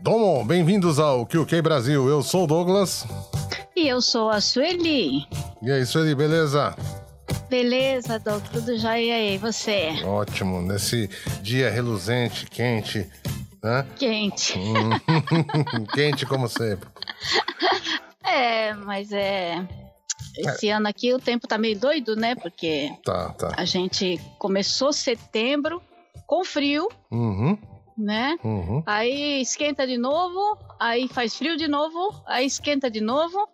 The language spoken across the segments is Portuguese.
Domo, bem-vindos ao QQ Brasil. Eu sou o Douglas. E eu sou a Sueli. E aí, Sueli, beleza? Beleza, Doug, tudo jóia e aí, você? Ótimo, nesse dia reluzente, quente, né? Quente. Hum, quente como sempre. É, mas é. Esse ano aqui o tempo tá meio doido, né? Porque Tá, tá. a gente começou setembro com frio, Uhum, né? uhum. Aí esquenta de novo, aí faz frio de novo, aí esquenta de novo,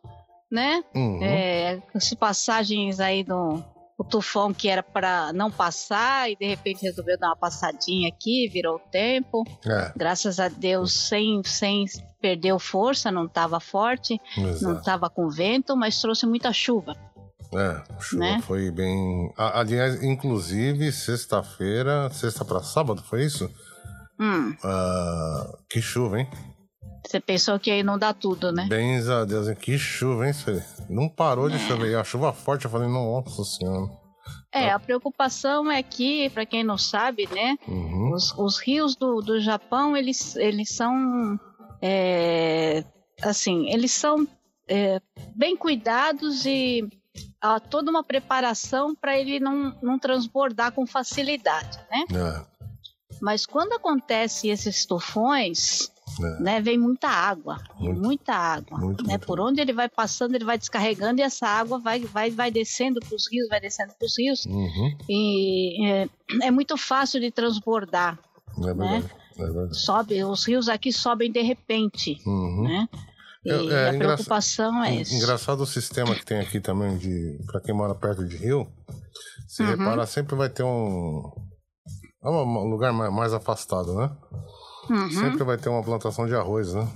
né? uhum. É, as passagens aí do o tufão que era para não passar e de repente resolveu dar uma passadinha aqui, virou o tempo. É, Graças a Deus, sem, sem perdeu força, não estava forte, não exato. estava com vento, mas trouxe muita chuva. É, chuva Né? foi bem. Aliás, inclusive, sexta-feira, sexta pra sábado, foi isso? Hum, Ah, que chuva, hein? Você pensou que aí não dá tudo, né? Bens a Deus? Que chuva, hein, Sueli? Não parou de chover. E a chuva forte, eu falei, nossa senhora. É, a preocupação é que, para quem não sabe, né, Uhum. os, os rios do, do Japão, eles, eles são, é, assim, eles são é, bem cuidados e há toda uma preparação para ele não, não transbordar com facilidade, né? É, Mas quando acontece esses tufões, é. né, vem muita água, Muito. muita água, Muito, né? muito, Por onde ele vai passando, ele vai descarregando e essa água vai, vai, vai descendo para os rios, vai descendo para os rios Uhum. e é, é muito fácil de transbordar. É verdade. É verdade. Sobe, os rios aqui sobem de repente, Uhum. né? E É- é a preocupação é essa. Engraçado o sistema que tem aqui também de para quem mora perto de rio. Se Uhum. repara, sempre vai ter um é um lugar mais, mais afastado, né? Uhum. Sempre vai ter uma plantação de arroz, né?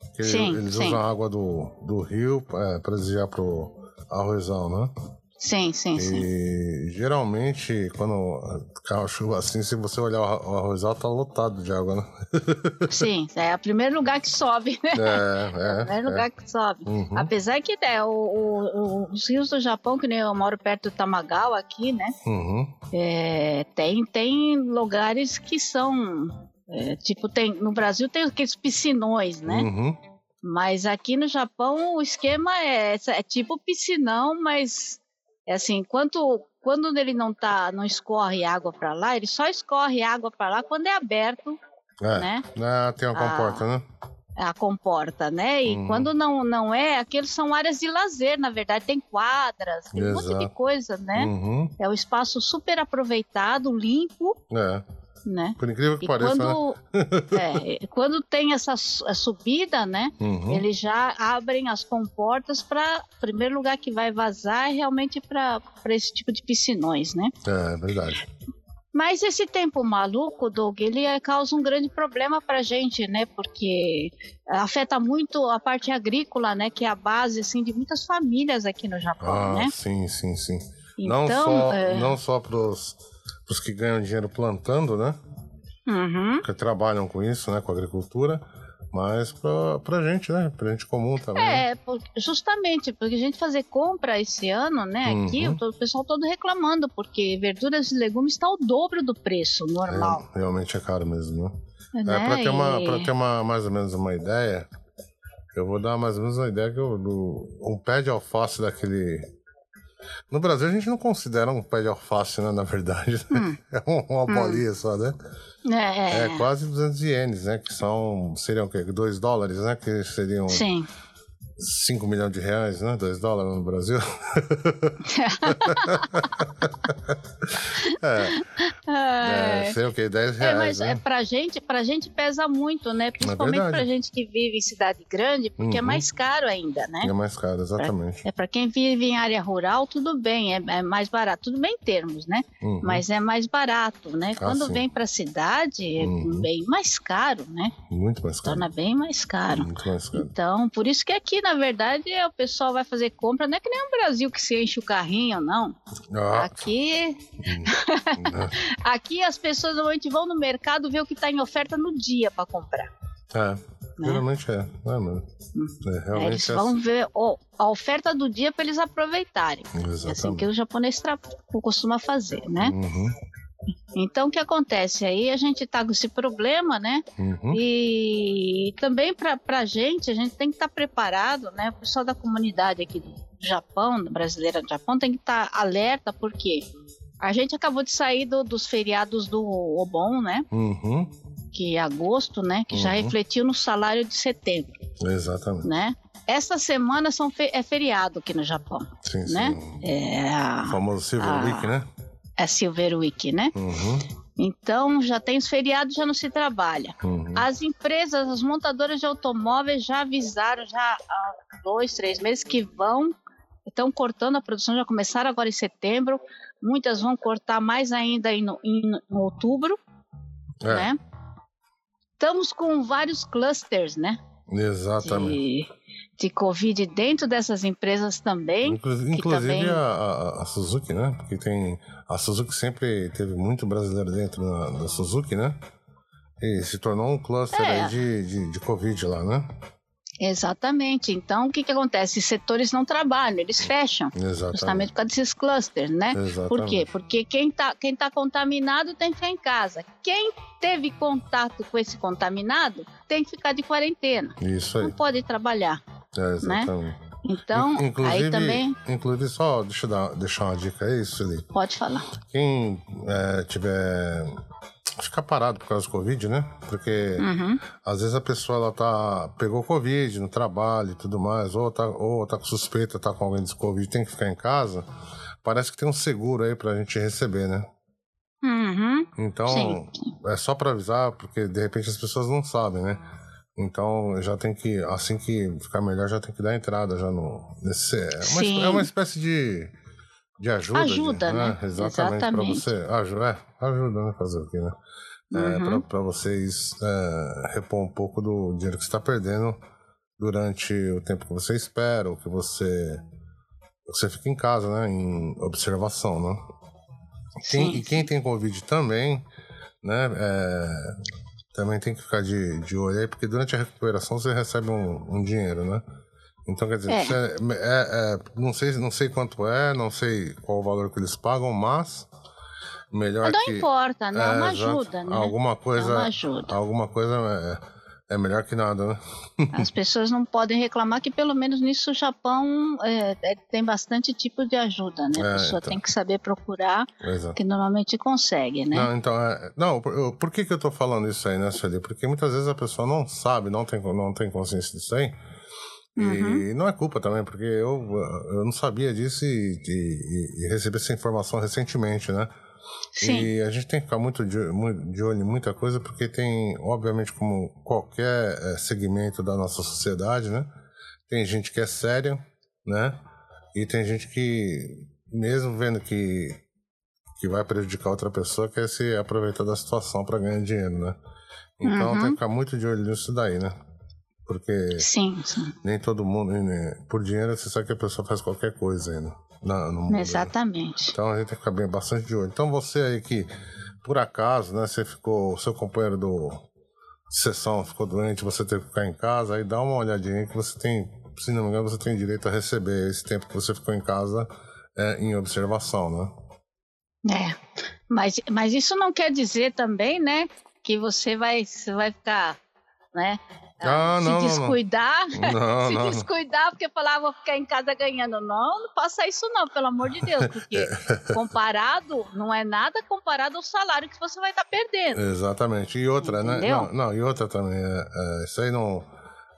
Porque Sim, eles sim. usam a água do, do rio para desviar pro arrozão, né? Sim, sim, sim. E geralmente, quando cai uma chuva assim, se você olhar o arro- o arrozal, tá lotado de água, né? Sim, é o primeiro lugar que sobe, né? É, É o é. primeiro é. lugar que sobe. Uhum. Apesar que o- o- o- os rios do Japão, que nem eu moro perto do Tamagawa aqui, né? Uhum. É, tem, tem lugares que são. É, tipo, tem, no Brasil tem aqueles piscinões, né? Uhum. Mas aqui no Japão o esquema é, é tipo piscinão, mas é assim, quando, quando ele não tá, não escorre água para lá, ele só escorre água para lá quando é aberto, É. né? Ah, tem uma comporta, né? A comporta, né? E Uhum. quando não, não é, aqueles são áreas de lazer, na verdade, tem quadras, tem um monte de Exato. coisa, né? Uhum. É um espaço super aproveitado, limpo, É. né? Por incrível que E pareça, né? quando, é, quando tem essa su- a subida, né? Uhum. Eles já abrem as comportas para. O primeiro lugar que vai vazar é realmente para esse tipo de piscinões, né? É, verdade. Mas esse tempo maluco, Doug, ele eh, causa um grande problema para gente, né? Porque afeta muito a parte agrícola, né? Que é a base assim de muitas famílias aqui no Japão, Ah, né? sim, sim, sim. Então, não só, é, não só pros, pros que ganham dinheiro plantando, né? uhum. Que trabalham com isso, né? Com agricultura. Mas pra, pra gente, né? Pra gente comum também. né? É, por- justamente, porque a gente fazer compra esse ano, né? Aqui, Uhum. o, to- o pessoal todo reclamando, porque verduras e legumes está o dobro do preço normal. É, realmente é caro mesmo, né? né? É, pra ter, uma, pra ter uma, mais ou menos uma ideia, eu vou dar mais ou menos uma ideia que eu, do, um pé de alface daquele. No Brasil a gente não considera um pé de alface, né? Na verdade. Hum. É um- uma bolinha só, né? É, É quase 200 ienes, né? Que são. Seriam o quê? 2 dólares, né? Que seriam sim. 5 milhões de reais, né? 2 dólares no Brasil. é, deve ser o quê? 10 reais. É, mas né? é, pra, gente, pra gente pesa muito, né? Principalmente verdade. pra gente que vive em cidade grande, porque é Uhum. mais caro ainda, né? É mais caro, exatamente. É para quem vive em área rural, tudo bem, é, é mais barato, tudo bem em termos, né? Uhum. Mas é mais barato, né? Quando sim. vem para cidade, é Uhum. bem mais caro, né? Muito mais caro. Torna bem mais caro. Muito mais caro. Então, por isso que aqui, na verdade, o pessoal vai fazer compra, não é que nem no Brasil que se enche o carrinho, não. Ah, Aqui, né? aqui as pessoas normalmente vão no mercado ver o que está em oferta no dia para comprar. é, geralmente é. Não é mesmo? É, realmente eles é vão ver ó, a oferta do dia para eles aproveitarem. assim. É assim que Exatamente. o japonês tra- costuma fazer, né? Uhum, Então, o que acontece? Aí a gente tá com esse problema, né? uhum. E também para a gente, a gente tem que estar preparado, né? O pessoal da comunidade aqui do Japão, brasileira do Japão, tem que estar alerta, porque a gente acabou de sair do- dos feriados do Obon, né? Uhum, Que é agosto, né? Que já Uhum. refletiu no salário de setembro, exatamente. né? Essa semana são fe- é feriado aqui no Japão, Sim, sim. né? É O a, famoso Silver Ah. Week, né? A Silver Week, né? Uhum, Então já tem os feriados, já não se trabalha. uhum. As empresas, as montadoras de automóveis já avisaram já há dois, três meses que vão, estão cortando a produção, já começaram agora em setembro. Muitas vão cortar mais ainda em, em- em outubro, É, né? Estamos com vários clusters, né? Exatamente. De, de Covid dentro dessas empresas também. Inclu- Inclusive também- a, a- Suzuki, né? Porque tem. A Suzuki sempre teve muito brasileiro dentro da, da Suzuki, né? E se tornou um cluster É. aí de, de, de Covid lá, né? Exatamente. Então, o que, que acontece? Os setores não trabalham, eles fecham. Exatamente. Justamente por causa desses clusters, né? Exatamente. Por quê? Porque quem tá, quem tá contaminado tem que ficar em casa. Quem teve contato com esse contaminado tem que ficar de quarentena. Isso aí. Não pode trabalhar. É, exatamente. Então, In- inclusive, aí também Inclusive, só deixa eu dar, deixar uma dica aí, Sueli. pode falar. Quem é, tiver. Ficar parado por causa do Covid, né? Porque Uhum. às vezes a pessoa ela tá, pegou Covid no trabalho e tudo mais, ou tá, ou tá com suspeita, tá com alguém de Covid, tem que ficar em casa. Parece que tem um seguro aí pra gente receber, né? Uhum. Então, Sim. é só pra avisar, porque de repente as pessoas não sabem, né? Então, já tem que, assim que ficar melhor, já tem que dar entrada já no. Nesse, é, uma, é uma espécie de, de ajuda. Ajuda, de, né? Exatamente, pra Exatamente. você. Ajuda, é, ajuda, né? Fazer o quê, né? É, Uhum. pra vocês é, repor um pouco do dinheiro que você está perdendo durante o tempo que você espera, ou que você. Você fica em casa, né? Em observação, né? Quem- Sim. e quem tem Covid também, né? é, também tem que ficar de, de olho aí, porque durante a recuperação você recebe um, um dinheiro, né? Então, quer dizer, É. você- é- é, não, sei, não sei quanto é, não sei qual o valor que eles pagam, mas melhor Não que. importa, né? É ajuda, né? Alguma coisa, ajuda. alguma coisa é, é melhor que nada, né? As pessoas não podem reclamar que pelo menos nisso o Japão é, é, tem bastante tipo de ajuda, né? A pessoa então. tem que saber procurar, Exato. que normalmente consegue, né? Não, então, não, por, eu- por que que eu tô falando isso aí, né, Sueli? Porque muitas vezes a pessoa não sabe, não tem, não tem consciência disso aí. E Uhum. não é culpa também, porque eu, eu não sabia disso e, e- e recebi essa informação recentemente, né? Sim. E a gente tem que ficar muito de, de olho em muita coisa, porque tem, obviamente, como qualquer eh, segmento da nossa sociedade, né? Tem gente que é séria, né? E tem gente que, mesmo vendo que, que vai prejudicar outra pessoa, quer se aproveitar da situação para ganhar dinheiro, né? Então Uhum. tem que ficar muito de olho nisso daí, né? Porque Sim, sim. nem todo mundo, né, por dinheiro, você sabe que a pessoa faz qualquer coisa né? Na- no mundo, né? Exatamente. Então a gente tem que ficar bem bastante de olho. Então você aí que, por acaso, né, você ficou, o seu companheiro do sessão ficou doente, você teve que ficar em casa, aí dá uma olhadinha que você tem, se não me engano, você tem direito a receber esse tempo que você ficou em casa é, em observação, né? É. Mas, mas isso não quer dizer também, né, que você vai, você vai ficar, né? Ah, se não, descuidar, Não, se não, descuidar porque falar, "Ah, vou ficar em casa ganhando. Não, não faça isso não, pelo amor de Deus, porque comparado, não é nada comparado ao salário que você vai estar perdendo. Exatamente. E outra, né? Entendeu? Não, não, e outra também. É, é, isso aí não.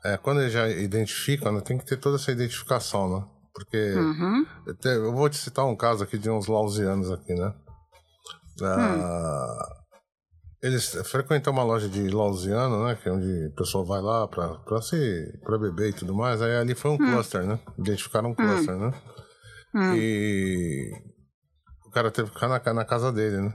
É, quando eles já identificam, né, tem que ter toda essa identificação, né? Porque Uhum. eu te- eu vou te citar um caso aqui de uns lausianos aqui, né? Ah, Eles frequentam uma loja de Lausiano, né? Que é onde o pessoal vai lá pra, pra, se, pra beber e tudo mais. Aí ali foi um hum. cluster, né? Identificaram um hum. cluster, hum. né? Hum. E o cara teve que ficar na, na casa dele, né?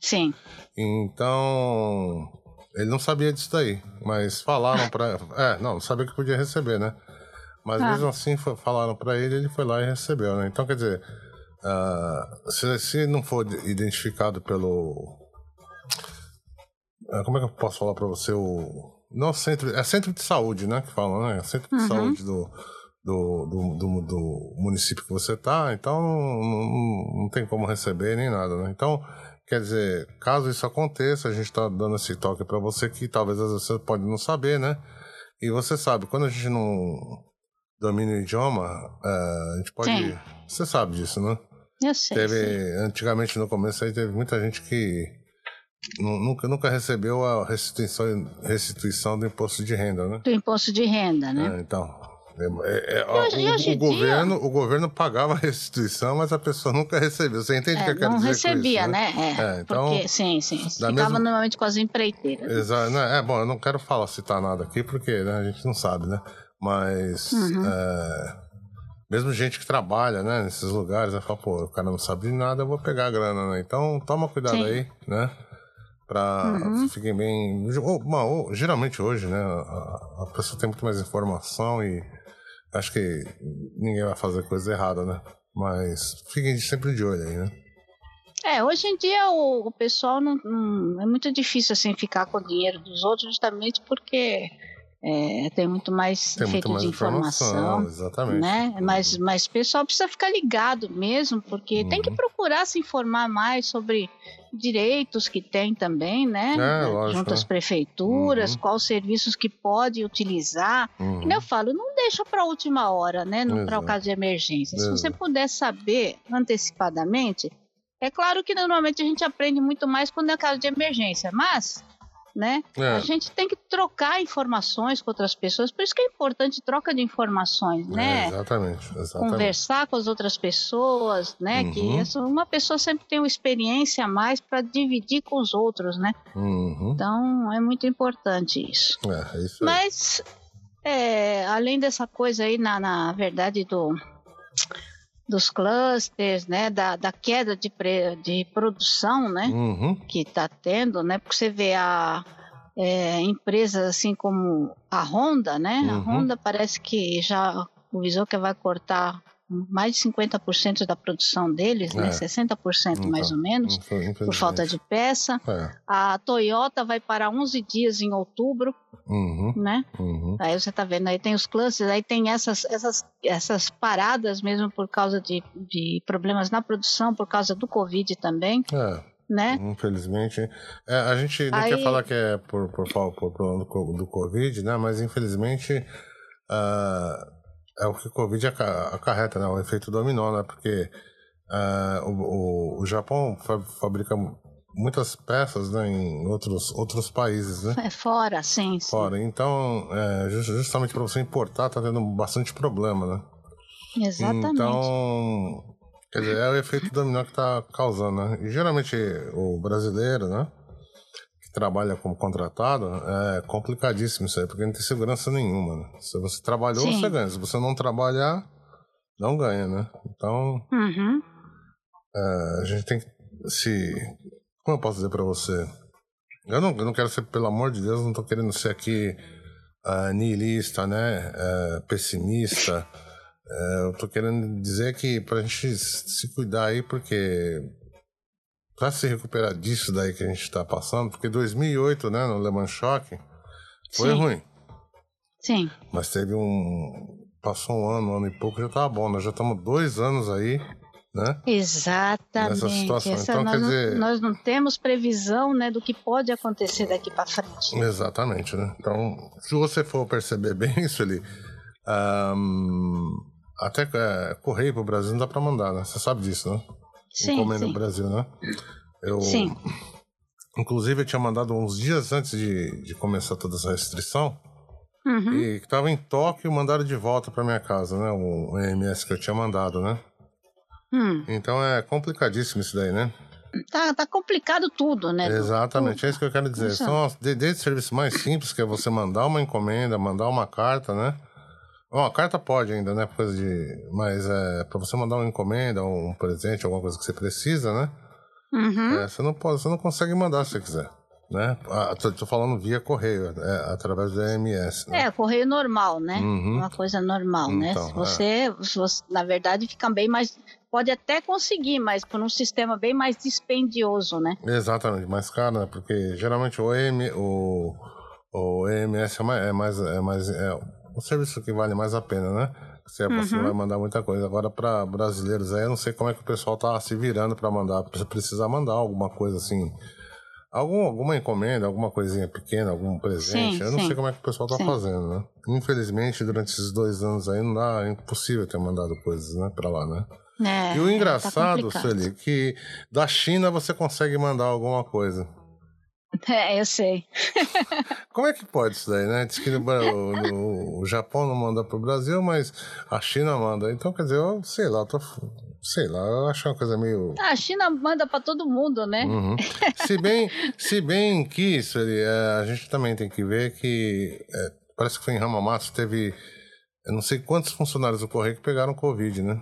Sim. Então, ele não sabia disso daí, mas falaram pra. É, não, sabia que podia receber, né? Mas ah. mesmo assim falaram para ele, ele foi lá e recebeu, né? Então, quer dizer, uh, se, se não for identificado pelo. Uh, como é que eu posso falar para você? O, não centro, é centro de saúde, né? Que falam, né? Centro de uhum. saúde do, do, do, do, do, município que você tá, então não, não, não tem como receber nem nada, né? Então, quer dizer, caso isso aconteça, a gente está dando esse toque para você que talvez às vezes você pode não saber, né? E você sabe, quando a gente não domina o idioma, é, a gente pode. Sim. Você sabe disso, né? Eu sei. Teve, antigamente no começo aí teve muita gente que nunca, nunca recebeu a restituição, restituição do imposto de renda, né? Do imposto de renda, né? É, então. É, é, hoje, o, hoje o, governo, dia... o governo pagava a restituição, mas a pessoa nunca recebeu. Você entende o é, que eu quero não dizer? Não recebia, isso, né? né? É, então, porque, sim, sim. Ficava mesma... normalmente com as empreiteiras. Exato. Né? É bom, eu não quero falar, citar nada aqui, porque né, a gente não sabe, né? Mas uhum. é, mesmo gente que trabalha, né, nesses lugares, fala, pô, o cara não sabe de nada, eu vou pegar a grana, né? Então toma cuidado Sim. aí, né? Pra uhum. fiquem bem. Ou, ou, geralmente hoje, né? A, a, pessoa tem muito mais informação e acho que ninguém vai fazer coisa errada, né? Mas fiquem sempre de olho aí, né? É, hoje em dia o, o pessoal não, não, é muito difícil assim ficar com o dinheiro dos outros justamente porque é, tem muito mais tem muito mais de informação, informação, exatamente. né? Mas, mas o pessoal precisa ficar ligado mesmo, porque uhum. tem que uhum. procurar se informar mais sobre direitos que tem também, né? É, Junto às prefeituras, uhum. quais serviços que pode utilizar. Uhum. E eu falo, não deixa para a última hora, né? Para o caso de emergência. Exato. Se você puder saber antecipadamente, é claro que normalmente a gente aprende muito mais quando é caso de emergência, mas né? É. A gente tem que trocar informações com outras pessoas, por isso que é importante troca de informações, né? É, exatamente, exatamente, Conversar com as outras pessoas, né? Uhum. Que uma pessoa sempre tem uma experiência a mais para dividir com os outros, né? Uhum. Então é muito importante isso. É, é isso. Mas é, além dessa coisa aí, na, na verdade, do dos clusters, né, da, da queda de, pre, de produção, né, uhum. que está tendo, né, porque você vê a é, empresas assim como a Honda, né, uhum. a Honda parece que já avisou que vai cortar mais de 50% da produção deles, né? é. né? 60% então, mais ou menos, por falta de peça. É. A Toyota vai parar 11 dias em outubro, uhum. né? Uhum. Aí você está vendo, aí tem os clusters, aí tem essas, essas, essas paradas mesmo por causa de, de problemas na produção, por causa do Covid também. É. Né? Infelizmente. É, a gente não Aí... quer falar que é por, por, por, por problema do, do Covid, né? Mas infelizmente uh, é o que o Covid acarreta, né? O efeito dominó, né? Porque uh, o, o, o Japão fabrica muitas peças né, em outros, outros países, né? É fora, sim. Fora. Sim. Então, é, justamente para você importar, tá tendo bastante problema, né? Exatamente. Então, quer dizer, é o efeito dominó que está causando, né? E geralmente o brasileiro, né? Trabalha como contratado, é complicadíssimo isso aí, porque não tem segurança nenhuma. Né? Se você trabalhou, Sim. você ganha. Se você não trabalhar, não ganha, né? Então, uhum. é, a gente tem que se. Como eu posso dizer para você? Eu não, eu não quero ser, pelo amor de Deus, não tô querendo ser aqui uh, nihilista, né? Uh, pessimista. Uh, eu tô querendo dizer que pra gente se cuidar aí, porque para se recuperar disso daí que a gente está passando, porque 2008, né, no Le Mans Choque, foi Sim. ruim. Sim. Mas teve um. Passou um ano, um ano e pouco, já estava bom. Nós já estamos dois anos aí, né? Exatamente. Nessa situação. Essa então, nós, quer dizer... não, nós não temos previsão né, do que pode acontecer daqui para frente. Exatamente, né? Então, se você for perceber bem isso ali, um, até é, correio para o Brasil não dá para mandar, né? Você sabe disso, né? Sim, Encomenda sim. no Brasil, né? Eu, sim. Inclusive, eu tinha mandado uns dias antes de, de começar toda essa restrição. Uhum. E que tava em Tóquio mandaram de volta para minha casa, né? O EMS que eu tinha mandado, né? Hum. Então é complicadíssimo isso daí, né? Tá, tá complicado tudo, né? Exatamente, tudo. é isso que eu quero dizer. Puxa. São desde serviços mais simples, que é você mandar uma encomenda, mandar uma carta, né? Bom, a carta pode ainda, né? Coisa de. Mas é para você mandar uma encomenda, um presente, alguma coisa que você precisa, né? Uhum. É, você não pode, você não consegue mandar se você quiser. Né? Ah, tô, tô falando via correio, é, através do EMS. Né? É, correio normal, né? Uhum. Uma coisa normal, né? então, né? Se você, é. você, na verdade, fica bem mais. Pode até conseguir, mas por um sistema bem mais dispendioso, né? Exatamente, mais caro, né? Porque geralmente o, EM, o, o EMS é mais. É mais, é mais é um serviço que vale mais a pena, né? Você, uhum. você vai mandar muita coisa. Agora, para brasileiros aí, eu não sei como é que o pessoal tá se virando para mandar. Precisa mandar alguma coisa assim. Algum, alguma encomenda, alguma coisinha pequena, algum presente. Sim, eu não sim. sei como é que o pessoal tá sim. fazendo, né? Infelizmente, durante esses dois anos aí, não dá, é impossível ter mandado coisas, né, pra lá, né? É, e o engraçado, tá Sueli, que da China você consegue mandar alguma coisa. É, eu sei. Como é que pode isso daí, né? Diz que no, no, o Japão não manda pro Brasil, mas a China manda. Então, quer dizer, eu sei lá, eu tô, sei lá, eu acho uma coisa meio. A China manda para todo mundo, né? Uhum. se, bem, se bem que isso, é, a gente também tem que ver que é, parece que foi em Ramamatsu, teve eu não sei quantos funcionários do Correio que pegaram Covid, né?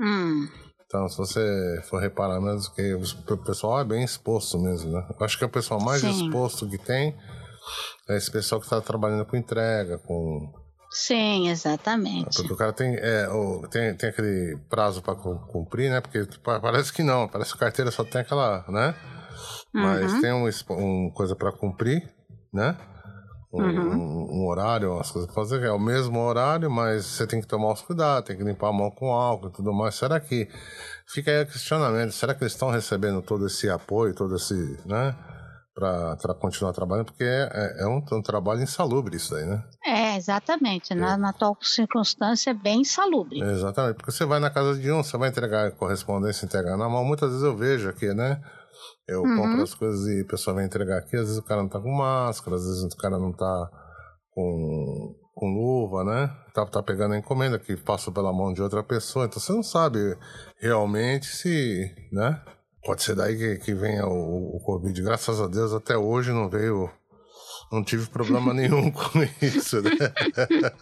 Hum. Então, se você for reparar mesmo que o pessoal é bem exposto mesmo, né? Eu acho que é o pessoal mais Sim. exposto que tem é esse pessoal que está trabalhando com entrega, com... Sim, exatamente. Porque o cara tem, é, tem, tem aquele prazo para cumprir, né? Porque parece que não, parece que a carteira só tem aquela, né? Mas uhum. tem um, um coisa para cumprir, né? Um, uhum. um, horário, as coisas pra fazer, é o mesmo horário, mas você tem que tomar os cuidados, tem que limpar a mão com álcool e tudo mais. Será que fica aí o questionamento, será que eles estão recebendo todo esse apoio, todo esse, né? para continuar trabalhando, porque é, é, é um, um, trabalho insalubre isso daí, né? É, exatamente. Na, é. na atual circunstância é bem insalubre. Exatamente, porque você vai na casa de um, você vai entregar correspondência, entregar na mão. Muitas vezes eu vejo aqui, né? Eu uhum. compro as coisas e o pessoal vem entregar aqui, às vezes o cara não tá com máscara, às vezes o cara não tá com, com luva, né? Tá, tá pegando a encomenda que passou pela mão de outra pessoa, então você não sabe realmente se, né? Pode ser daí que, que venha o, o Covid. Graças a Deus até hoje não veio não tive problema nenhum com isso, né?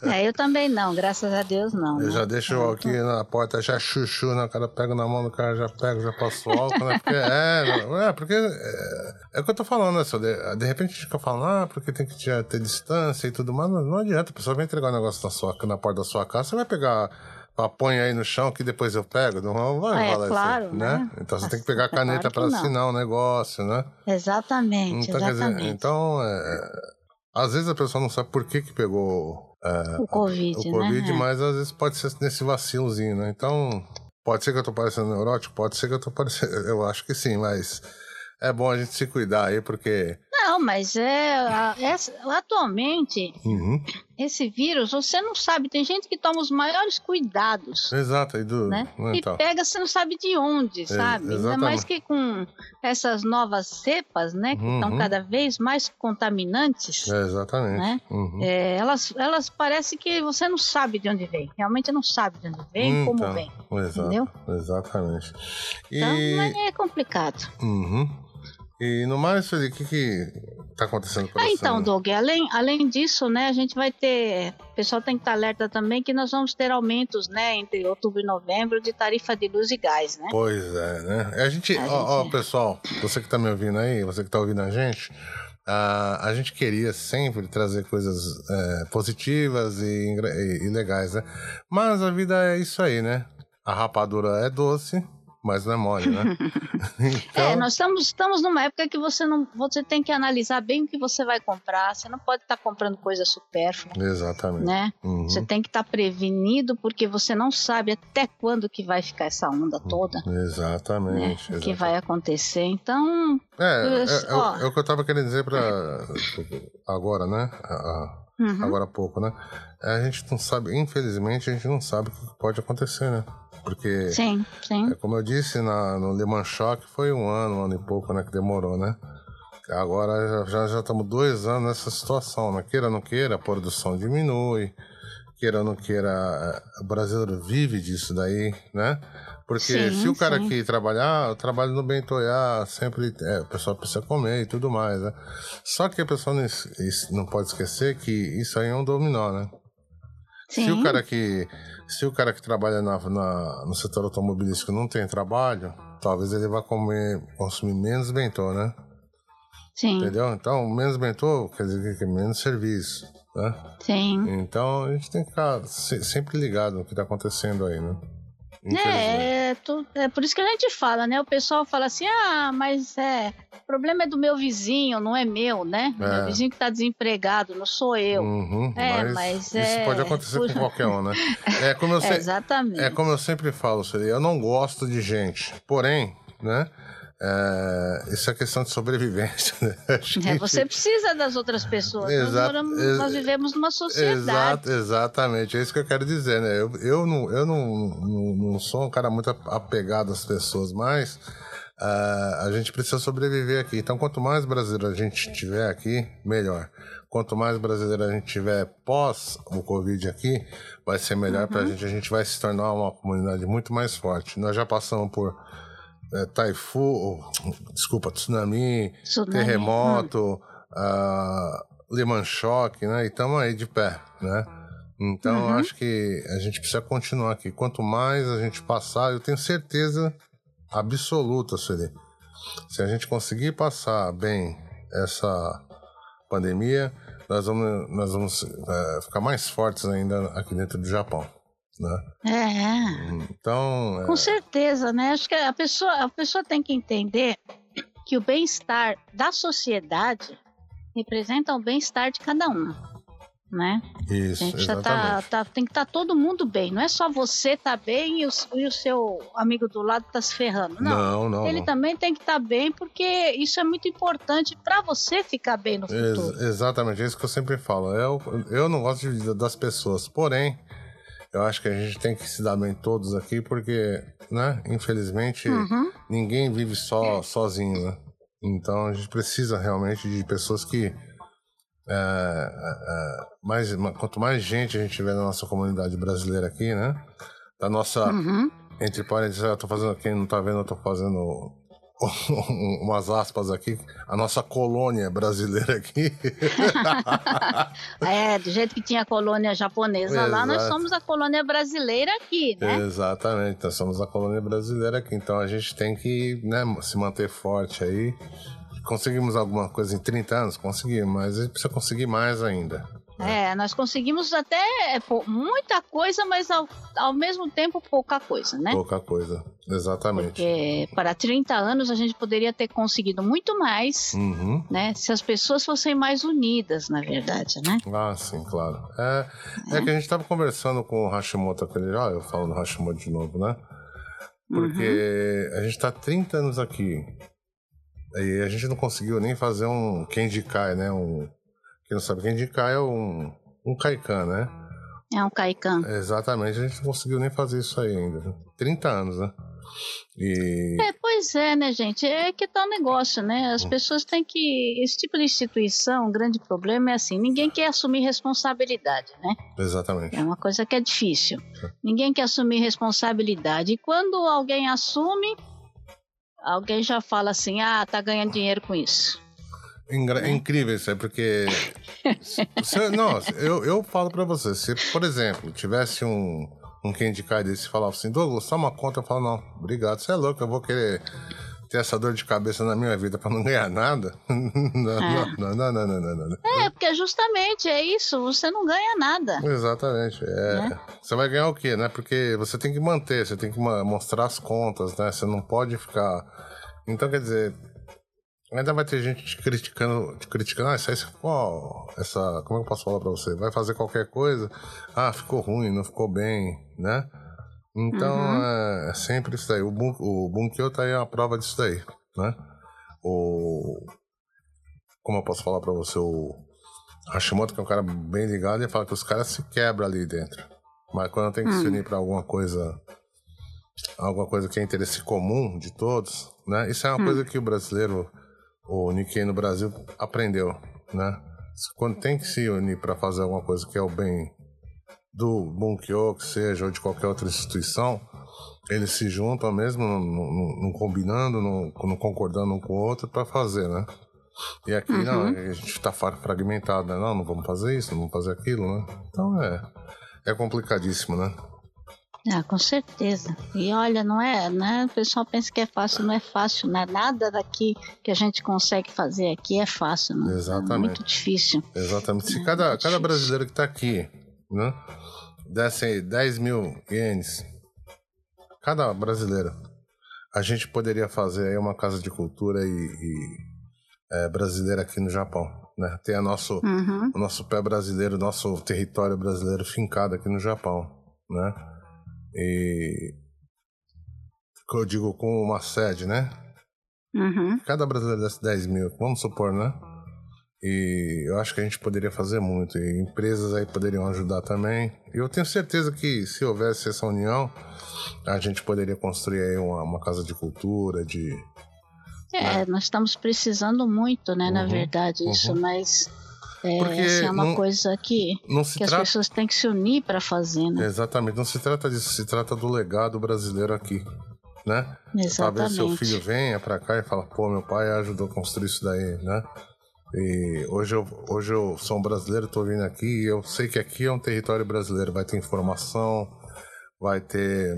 É, eu também não, graças a Deus não. Eu né? já deixo é, aqui tô... na porta, já chuchu, né? O cara pega na mão do cara, já pega, já passa o álcool, né? Porque, é, é, porque é, é o que eu tô falando, né? De, de repente a gente fica falando, ah, porque tem que ter, ter distância e tudo mais, mas não adianta, a pessoa vem entregar um negócio na, sua, na porta da sua casa, você vai pegar põe aí no chão que depois eu pego. Não vai é, falar claro, assim, né? né? Então você tem que pegar a caneta claro para assinar o um negócio, né? Exatamente, então, exatamente. Dizer, então, é, às vezes a pessoa não sabe por que, que pegou é, o Covid, o COVID né? mas às vezes pode ser nesse vacilozinho, né? Então, pode ser que eu tô parecendo neurótico, pode ser que eu tô parecendo. Eu acho que sim, mas é bom a gente se cuidar aí, porque não, mas é, é atualmente uhum. Esse vírus você não sabe. Tem gente que toma os maiores cuidados. Exato, e, do, né? então. e pega, você não sabe de onde, sabe? Ainda mais que com essas novas cepas, né, que uhum. estão cada vez mais contaminantes. É, exatamente. Né? Uhum. É, elas, elas parece que você não sabe de onde vem. Realmente não sabe de onde vem, então, como vem. Exato, entendeu? Exatamente. E... Então é complicado. Uhum. E no mais, o que que tá acontecendo por Ah, então, Doug, além, além disso, né, a gente vai ter, o pessoal tem que estar alerta também que nós vamos ter aumentos, né, entre outubro e novembro de tarifa de luz e gás, né? Pois é, né? A gente, a ó, gente... ó, pessoal, você que tá me ouvindo aí, você que tá ouvindo a gente, a, a gente queria sempre trazer coisas é, positivas e, e, e legais, né? Mas a vida é isso aí, né? A rapadura é doce, mas não é mole, né? então... É, nós estamos, estamos numa época que você não você tem que analisar bem o que você vai comprar. Você não pode estar tá comprando coisa supérflua. Exatamente. Né? Uhum. Você tem que estar tá prevenido porque você não sabe até quando que vai ficar essa onda toda. Exatamente. Né? O que vai acontecer. Então. É, é, é, é, o que eu estava querendo dizer para agora, né? Uhum. Agora há pouco, né? A gente não sabe, infelizmente, a gente não sabe o que pode acontecer, né? Porque, sim, sim. É, como eu disse na, no Le Mans Shock, foi um ano, um ano e pouco, né, que demorou, né? Agora já, já estamos dois anos nessa situação, né? Queira ou não queira, a produção diminui, queira ou não queira, é, o brasileiro vive disso daí, né? Porque sim, se o cara sim. aqui trabalhar, eu trabalho no Bentoiá, sempre é, o pessoal precisa comer e tudo mais, né? Só que a pessoa não, não pode esquecer que isso aí é um dominó, né? Sim. Se o cara que se o cara que trabalha na, na, no setor automobilístico não tem trabalho, talvez ele vá comer, consumir menos bentô, né? Sim. Entendeu? Então, menos bentô quer dizer que é menos serviço, né? Sim. Então, a gente tem que ficar sempre ligado no que está acontecendo aí, né? É, é, tu, é, por isso que a gente fala, né? O pessoal fala assim, ah, mas é, o problema é do meu vizinho, não é meu, né? É. Meu vizinho que tá desempregado, não sou eu. Uhum, é, mas, mas isso é... pode acontecer com qualquer um, né? É como eu, se... Exatamente. É como eu sempre falo, eu não gosto de gente, porém, né? É, isso é questão de sobrevivência. Né? É, você precisa das outras pessoas. Exato, nós, moramos, nós, vivemos numa sociedade. Exato, exatamente, é isso que eu quero dizer. Né? Eu, eu, não, eu não, não, não sou um cara muito apegado às pessoas, mas uh, a gente precisa sobreviver aqui. Então, quanto mais brasileiro a gente tiver aqui, melhor. Quanto mais brasileiro a gente tiver pós o Covid aqui, vai ser melhor uhum. para a gente. A gente vai se tornar uma comunidade muito mais forte. Nós já passamos por é, taifu, desculpa, tsunami, tsunami. terremoto, uh, Lehman Shock, né? E estamos aí de pé, né? Então uhum. acho que a gente precisa continuar aqui. Quanto mais a gente passar, eu tenho certeza absoluta, Sueli. Se a gente conseguir passar bem essa pandemia, nós vamos, nós vamos é, ficar mais fortes ainda aqui dentro do Japão. Né? É. Então. Com é... certeza, né? Acho que a pessoa, a pessoa tem que entender que o bem-estar da sociedade representa o bem-estar de cada um. Né? Isso, a gente tá, tá, tem que estar tá todo mundo bem. Não é só você tá bem e o, e o seu amigo do lado tá se ferrando. Não, não, não ele não. também tem que estar tá bem porque isso é muito importante para você ficar bem no futuro. Ex exatamente, é isso que eu sempre falo. Eu, eu não gosto de, das pessoas, porém eu acho que a gente tem que se dar bem todos aqui, porque, né, infelizmente, uhum. ninguém vive só sozinho, né? Então a gente precisa realmente de pessoas que. É, é, é mais, quanto mais gente a gente tiver na nossa comunidade brasileira aqui, né? Da nossa. Uhum. Entre parênteses, eu tô fazendo. Quem não tá vendo, eu tô fazendo umas aspas aqui, a nossa colônia brasileira aqui. é, do jeito que tinha a colônia japonesa Exato. lá, nós somos a colônia brasileira aqui, né? Exatamente, nós somos a colônia brasileira aqui, então a gente tem que né, se manter forte aí. Conseguimos alguma coisa em 30 anos? Conseguimos, mas a gente precisa conseguir mais ainda. É, nós conseguimos até é, muita coisa, mas ao, ao mesmo tempo pouca coisa, né? Pouca coisa, exatamente. Porque para 30 anos a gente poderia ter conseguido muito mais, uhum. né? Se as pessoas fossem mais unidas, na verdade, né? Ah, sim, claro. É, é. é que a gente estava conversando com o Hashimoto aquele, ah, eu falo do Hashimoto de novo, né? Porque uhum. a gente está 30 anos aqui e a gente não conseguiu nem fazer um Candy Kai, né? Um quem não sabe, quem indicar é um, um Caican, né? É um Caican. Exatamente, a gente não conseguiu nem fazer isso aí ainda. 30 anos, né? E... É, pois é, né, gente? É que tá o negócio, né? As hum. pessoas têm que. Esse tipo de instituição, o grande problema é assim: ninguém quer assumir responsabilidade, né? Exatamente. É uma coisa que é difícil. Ninguém quer assumir responsabilidade. E quando alguém assume, alguém já fala assim: ah, tá ganhando dinheiro com isso. É incrível isso, é porque. se, não, eu, eu falo pra você, se, por exemplo, tivesse um, um Candy Kai desse e falava assim, Douglas, só uma conta, eu falo, não, obrigado, você é louco, eu vou querer ter essa dor de cabeça na minha vida pra não ganhar nada. não, é. não, não, não, não, não, não, É, porque justamente é isso, você não ganha nada. Exatamente. É. é. Você vai ganhar o quê, né? Porque você tem que manter, você tem que mostrar as contas, né? Você não pode ficar. Então, quer dizer, Ainda vai ter gente te criticando, te criticando, ah, isso aí ficou, essa, como é que eu posso falar pra você? Vai fazer qualquer coisa, ah, ficou ruim, não ficou bem, né? Então, uhum. é, é, sempre isso daí. O, Bun, o Bunkyo tá aí a prova disso daí, né? O, como eu posso falar pra você, o Hashimoto, que é um cara bem ligado, ele fala que os caras se quebram ali dentro. Mas quando tem que uhum. se hum. unir pra alguma coisa, alguma coisa que é interesse comum de todos, né? Isso é uma uhum. coisa que o brasileiro o Nikkei no Brasil aprendeu, né? Quando tem que se unir para fazer alguma coisa que é o bem do Bunkyo, que seja, ou de qualquer outra instituição, eles se juntam mesmo, não, combinando, não, concordando um com o outro para fazer, né? E aqui uhum. não, a gente está fragmentado, né? Não, não vamos fazer isso, não vamos fazer aquilo, né? Então é, é complicadíssimo, né? Ah, com certeza. E olha, não é, né? O pessoal pensa que é fácil, não é fácil, né? Nada daqui que a gente consegue fazer aqui é fácil, né? Exatamente. É muito difícil. Exatamente. Se é, cada, cada brasileiro que está aqui, né? Desse 10 mil ienes, cada brasileiro, a gente poderia fazer aí uma casa de cultura e, e é, brasileira aqui no Japão. Né? Ter a nosso, uhum. o nosso pé brasileiro, nosso território brasileiro fincado aqui no Japão. Né? E que eu digo com uma sede, né? Uhum. Cada brasileiro desse 10 mil, vamos supor, né? E eu acho que a gente poderia fazer muito. E empresas aí poderiam ajudar também. E eu tenho certeza que se houvesse essa união, a gente poderia construir aí uma, uma casa de cultura, de. É, né? nós estamos precisando muito, né, uhum, na verdade, uhum. isso, mas é, Porque assim, é uma não, coisa que, que as pessoas têm que se unir para fazer, né? Exatamente, não se trata disso, se trata do legado brasileiro aqui, né? Exatamente. Talvez seu filho venha para cá e fala, pô, meu pai ajudou a construir isso daí, né? E hoje eu, hoje eu sou um brasileiro, estou vindo aqui e eu sei que aqui é um território brasileiro, vai ter informação, vai ter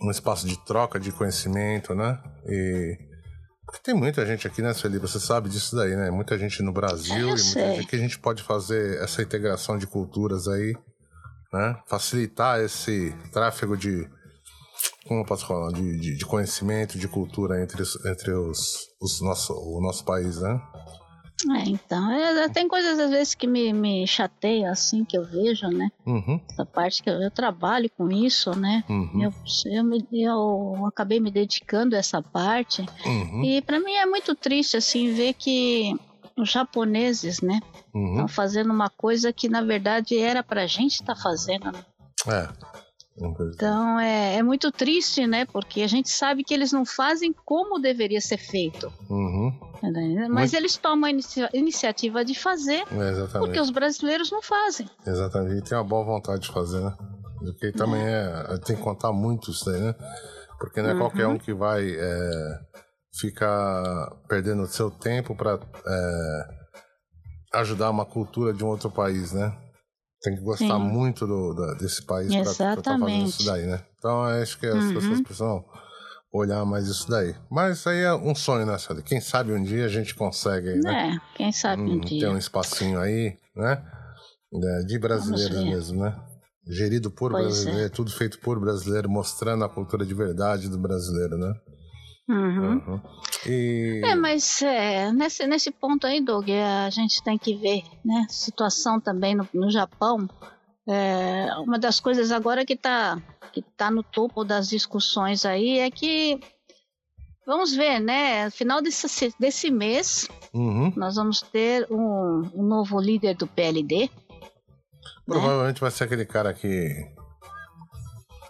um espaço de troca de conhecimento, né? E porque tem muita gente aqui, né, Sueli? Você sabe disso daí, né? Muita gente no Brasil e muita gente que a gente pode fazer essa integração de culturas aí, né? Facilitar esse tráfego de. Como eu posso falar? De, de, de conhecimento, de cultura entre, entre os, os nosso, o nosso país, né? É, então, é, tem coisas às vezes que me, me chateiam, assim, que eu vejo, né? Uhum. Essa parte que eu, eu, trabalho com isso, né? Uhum. Eu, eu, me, eu acabei me dedicando a essa parte. Uhum. E para mim é muito triste, assim, ver que os japoneses, né? Estão uhum. fazendo uma coisa que, na verdade, era pra gente estar tá fazendo, né? É. Então é, é, muito triste, né? Porque a gente sabe que eles não fazem como deveria ser feito. Uhum. Mas muito... eles tomam a inicia iniciativa de fazer, é, porque os brasileiros não fazem. Exatamente, e tem uma boa vontade de fazer, né? Porque também é. é tem que contar muito isso né? Porque não é uhum. qualquer um que vai é, ficar perdendo seu tempo para é, ajudar uma cultura de um outro país, né? Tem que gostar Sim. muito do, da, desse país para estar tá fazendo isso daí, né? Então acho que as uhum. pessoas precisam olhar mais isso daí. Mas isso aí é um sonho, né, Sally? Quem sabe um dia a gente consegue, né? É, quem sabe um, um dia. Ter um espacinho aí, né? De brasileiros mesmo, né? Gerido por pois brasileiro, é. tudo feito por brasileiro, mostrando a cultura de verdade do brasileiro, né? Uhum. Uhum. E... É, mas é, nesse, nesse ponto aí, Doug, a gente tem que ver, né? Situação também no, no Japão. É, uma das coisas agora que está que tá no topo das discussões aí é que vamos ver, né? Final desse, desse mês uhum. nós vamos ter um, um novo líder do PLD. Provavelmente né? vai ser aquele cara que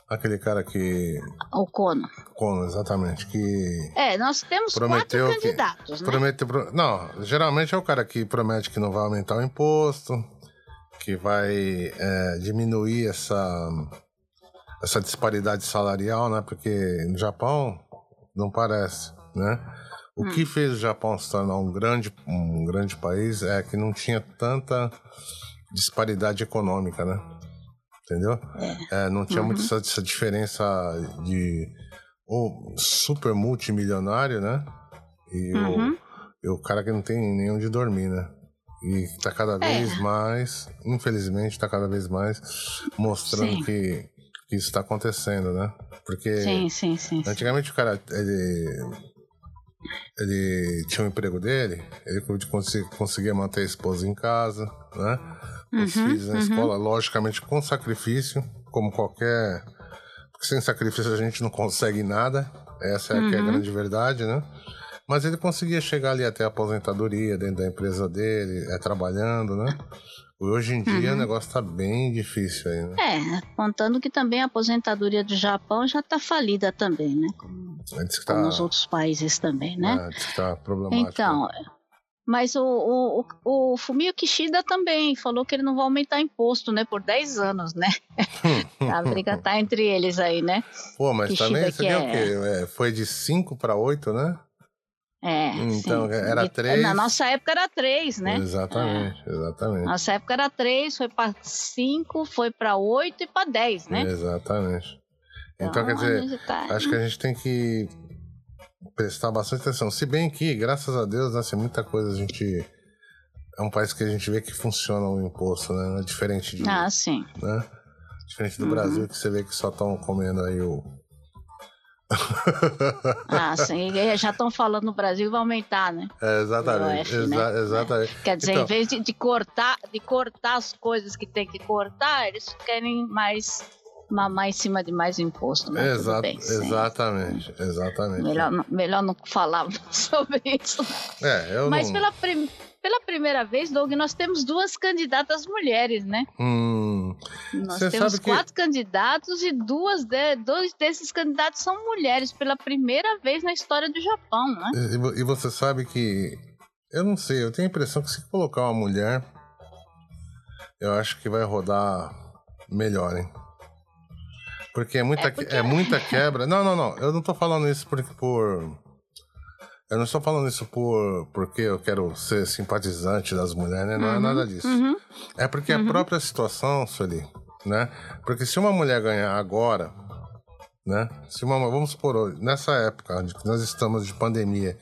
Aquele cara que. O Cono. Cono, exatamente. Que. É, nós temos prometeu quatro candidatos, que, né? Prometeu, não, geralmente é o cara que promete que não vai aumentar o imposto, que vai é, diminuir essa, essa disparidade salarial, né? Porque no Japão não parece, né? O hum. que fez o Japão se tornar um grande, um grande país é que não tinha tanta disparidade econômica, né? Entendeu? É. É, não tinha uhum. muito essa, essa, diferença de o super multimilionário, né? E, uhum. o, e o cara que não tem nem onde dormir, né? E tá cada é. vez mais, infelizmente, tá cada vez mais mostrando que, que isso tá acontecendo, né? Porque sim, sim, sim, antigamente o cara ele, ele tinha um emprego dele, ele conseguia manter a esposa em casa, né? Os uhum, filhos na uhum. escola, logicamente com sacrifício, como qualquer. Porque sem sacrifício a gente não consegue nada, essa é, uhum. é a grande verdade, né? Mas ele conseguia chegar ali até a aposentadoria dentro da empresa dele, é, trabalhando, né? Hoje em dia uhum. o negócio tá bem difícil aí, né? É, contando que também a aposentadoria do Japão já tá falida também, né? Como, tá, nos outros países também, né? É, tá problemático. Então, né? Mas o, o, o Fumio Kishida também falou que ele não vai aumentar imposto, né? Por 10 anos, né? a briga tá entre eles aí, né? Pô, mas Kishida também isso aqui é... o quê? É, foi de 5 para 8, né? É. Então, sim. era 3. Na nossa época era 3, né? Exatamente, é. exatamente. Na nossa época era 3, foi para 5, foi para 8 e para 10, né? Exatamente. Então, então quer dizer, tá... acho que a gente tem que prestar bastante atenção. Se bem que, graças a Deus, né, assim, muita coisa a gente. É um país que a gente vê que funciona o imposto, né? É diferente de. Ah, sim. Né? Diferente do uhum. Brasil, que você vê que só estão comendo aí o. ah, sim. Já estão falando no Brasil vai aumentar, né? É, exatamente. Exa né? Exatamente. Quer dizer, então... em vez de, de, cortar, de cortar as coisas que tem que cortar, eles querem mais mamar em cima de mais imposto, né? Exato, bem, exatamente, exatamente. Melhor, melhor não falar sobre isso. É, eu Mas não... pela, prim, pela primeira vez, Doug, nós temos duas candidatas mulheres, né? Hum, nós temos quatro que... candidatos e duas de, dois desses candidatos são mulheres pela primeira vez na história do Japão, né? E, e você sabe que eu não sei, eu tenho a impressão que se colocar uma mulher, eu acho que vai rodar melhor, hein? Porque é muita, é, porque... é muita quebra. Não, não, não. Eu não tô falando isso por, por. Eu não estou falando isso por porque eu quero ser simpatizante das mulheres, né? Não é uhum, é nada disso. Uhum, é porque uhum. a própria situação, Sueli, né? Porque se uma mulher ganhar agora, né? Se uma, vamos supor, nessa época que nós estamos de pandemia,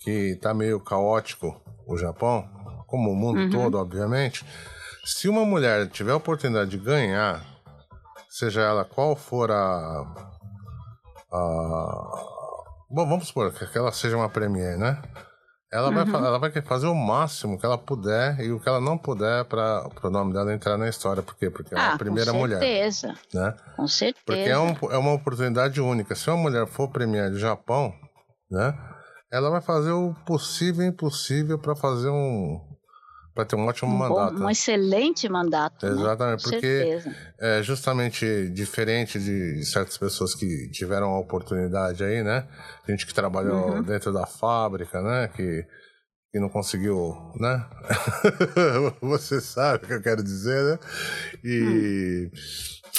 que tá meio caótico o Japão, como o mundo uhum. todo, obviamente, se uma mulher tiver a oportunidade de ganhar seja ela qual for a. a bom, vamos supor que ela seja uma Premiere, né? Ela, uhum. vai, ela vai fazer o máximo que ela puder e o que ela não puder para o nome dela entrar na história. Por quê? Porque ah, é a primeira com certeza. mulher. Né? Com certeza. Porque é, um, é uma oportunidade única. Se uma mulher for Premiere do Japão, né? Ela vai fazer o possível e impossível para fazer um, para ter um ótimo um mandato. Bom, um né? excelente mandato. Né? Exatamente, né? porque certeza. é justamente diferente de certas pessoas que tiveram a oportunidade aí, né? Gente que trabalhou uhum. dentro da fábrica, né? Que, que não conseguiu, né? Você sabe o que eu quero dizer, né? E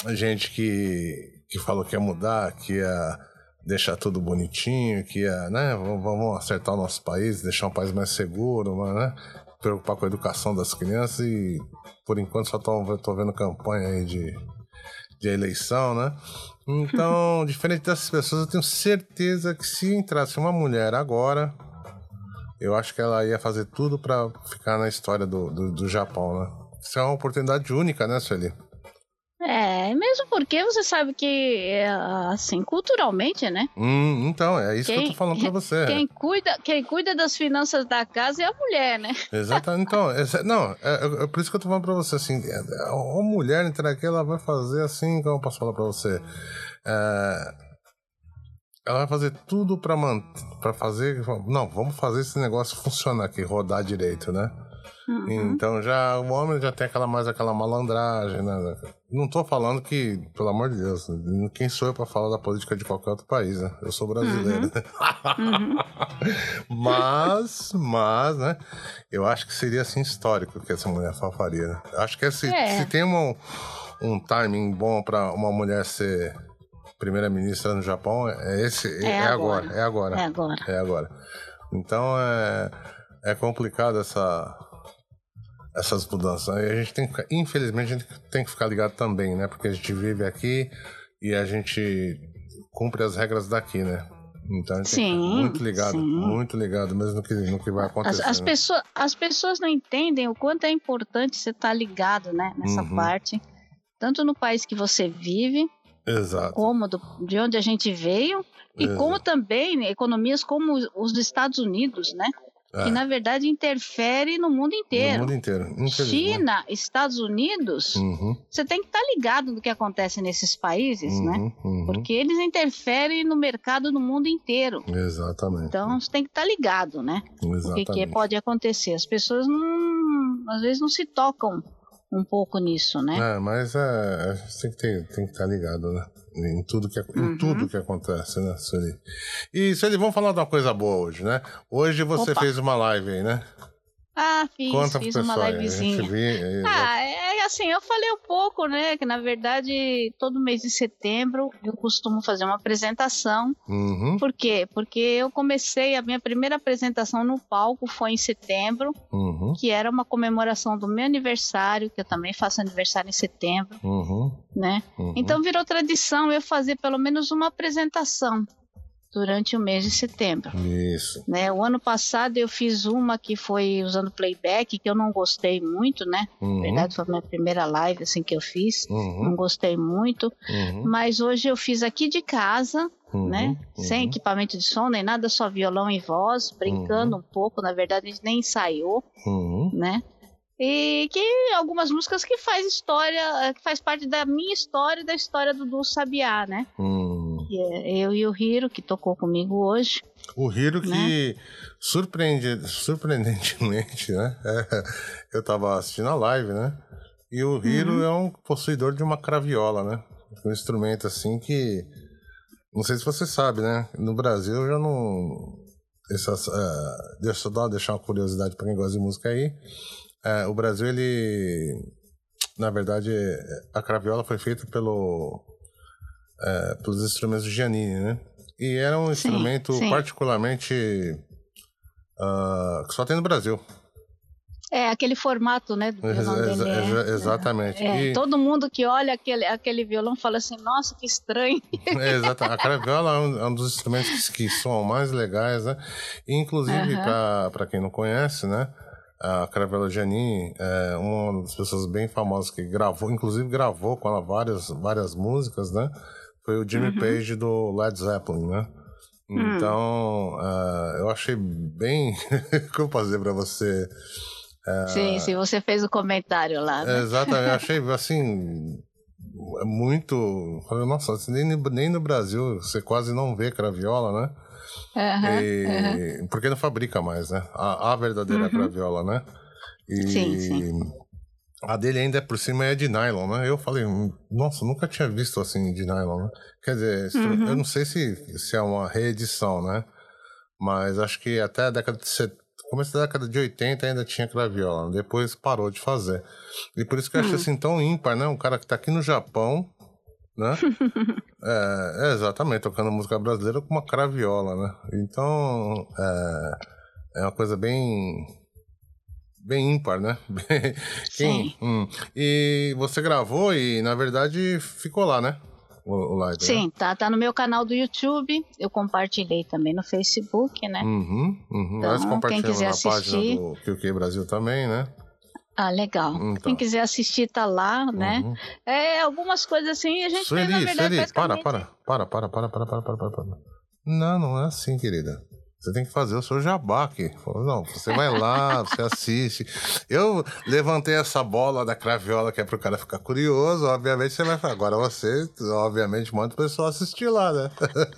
hum. gente que, que falou que ia mudar, que ia deixar tudo bonitinho, que ia, né? Vamos acertar o nosso país, deixar um país mais seguro, né? Preocupar com a educação das crianças e por enquanto só tô vendo campanha aí de, de eleição, né? Então, diferente dessas pessoas, eu tenho certeza que se entrasse uma mulher agora, eu acho que ela ia fazer tudo para ficar na história do, do, do Japão, né? Isso é uma oportunidade única, né, Sueli? É, mesmo porque você sabe que, é, assim, culturalmente, né? Hum, então, é isso quem, que eu tô falando pra você. Quem cuida, quem cuida das finanças da casa é a mulher, né? Exatamente. Então, é, não, é, é, por isso que eu tô falando pra você, assim, é, é, a mulher entrar aqui, ela vai fazer assim, como eu posso falar pra você? É, ela vai fazer tudo pra, manter, pra fazer. Não, vamos fazer esse negócio funcionar aqui, rodar direito, né? Uhum. Então já o homem já tem aquela mais aquela malandragem, né? Não tô falando que, pelo amor de Deus, quem sou eu para falar da política de qualquer outro país, né? Eu sou brasileiro. Uhum. mas, mas, né? Eu acho que seria assim histórico que essa mulher faria, né? Acho que se, é. se tem um, um timing bom para uma mulher ser primeira-ministra no Japão, é esse, é, é agora. agora. É agora. É agora. É agora. Então é, é complicado essa essas mudanças. E a gente tem que, infelizmente, a gente tem que ficar ligado também, né? Porque a gente vive aqui e a gente cumpre as regras daqui, né? Então a gente sim, tem muito ligado, sim. muito ligado mesmo no que, no que vai acontecer. As, as, né? pessoas, as pessoas não entendem o quanto é importante você estar tá ligado, né? Nessa uhum. parte. Tanto no país que você vive, Exato. como do, de onde a gente veio, e Exato. como também economias como os Estados Unidos, né? Que é. na verdade interfere no mundo inteiro. No mundo inteiro. China, Estados Unidos, uhum. você tem que estar tá ligado no que acontece nesses países, uhum, né? Uhum. Porque eles interferem no mercado no mundo inteiro. Exatamente. Então você tem que estar tá ligado, né? Exatamente. O que, que pode acontecer. As pessoas não, às vezes não se tocam um pouco nisso, né? É, mas é, ter, tem que estar tá ligado, né? Em tudo que, uhum. em tudo que acontece, né, Sueli? E, Sueli, vamos falar de uma coisa boa hoje, né? Hoje você Opa. fez uma live aí, né? Ah, fiz, Conta fiz pro uma aí, livezinha. vê, é, Ah, é assim, eu falei um pouco, né? Que na verdade, todo mês de setembro eu costumo fazer uma apresentação. Uhum, Por quê? Porque eu comecei, a minha primeira apresentação no palco foi em setembro, uhum, que era uma comemoração do meu aniversário, que eu também faço aniversário em setembro, uhum, né? uhum. Então virou tradição eu fazer pelo menos uma apresentação durante o mês de setembro. Isso. Né? O ano passado eu fiz uma que foi usando playback, que eu não gostei muito, né? Uhum, Na verdade, foi a minha primeira live assim que eu fiz. uhum, Não gostei muito. uhum, Mas hoje eu fiz aqui de casa, uhum, né? uhum. Sem equipamento de som, nem nada, só violão e voz, brincando um pouco. Na verdade, a gente nem ensaiou, Uhum, né? E que algumas músicas que faz história, que faz parte da minha história e da história do Du Sabiá, né? É eu e o Hiro, que tocou comigo hoje. O Hiro Né? que surpreende, surpreendentemente, né? eu tava assistindo a live, né? E o Hiro Uhum. é um possuidor de uma craviola, né? Um instrumento assim que. Não sei se você sabe, né? No Brasil eu já não. Essas, eh, deixa eu só deixar uma curiosidade para quem gosta de música aí. Eh, o Brasil, ele. Na verdade, a craviola foi feita pelo, eh, pelos instrumentos de Giannini, né? E era um Sim, instrumento sim. particularmente. ah, que só tem no Brasil. É aquele formato, né? Do Exa- exa- é- exa- exatamente. É, E- todo mundo que olha aquele, aquele violão fala assim, nossa, que estranho. É, exato. A craviola é um, é um dos instrumentos que, que são mais legais, né? E, inclusive, para quem não conhece, né? A Craviola Giannini é uma das pessoas bem famosas que gravou, inclusive gravou com ela várias, várias músicas, né? Foi o Jimmy Uhum. Page do Led Zeppelin, né? Hum. Então, ah, eu achei bem. Como fazer para você? Ah. Sim, sim, você fez o comentário lá. Né? Exatamente, eu achei assim. Muito. Falei, nossa, assim, nem, no- nem no Brasil você quase não vê craviola, né? E-. Porque não fabrica mais, né? A, a verdadeira Uhum. craviola, né? E Sim, sim. A dele ainda por cima é de nylon, né? Eu falei, nossa, nunca tinha visto assim de nylon, né? Quer dizer, Uhum. eu não sei se, se é uma reedição, né? Mas acho que até a década de 70, começo da década de 80 ainda tinha craviola, depois parou de fazer. E por isso que eu Hum. acho assim tão ímpar, né? Um cara que tá aqui no Japão, né? é, é, exatamente, tocando música brasileira com uma craviola, né? Então, é, é uma coisa bem bem ímpar, né? Sim. hum. E você gravou e, na verdade, ficou lá, né? O, o live, né? Sim, tá, tá no meu canal do YouTube. Eu compartilhei também no Facebook, né? Uhum, uhum. Então, Nós quem quiser na assistir- página do QQ Brasil também, né? Ah, legal. Então. Quem quiser assistir tá lá, né? Uhum. É, algumas coisas assim a gente fez, na Sueli, verdade, Sueli, para, para, para, para, para, para, para, para, para. Não, não é assim, querida. Você tem que fazer o seu jabá aqui. Falou, Não, você vai lá, você assiste. Eu levantei essa bola da craviola que é pro cara ficar curioso. Obviamente você vai falar. Agora você, obviamente, manda o pessoal assistir lá, né?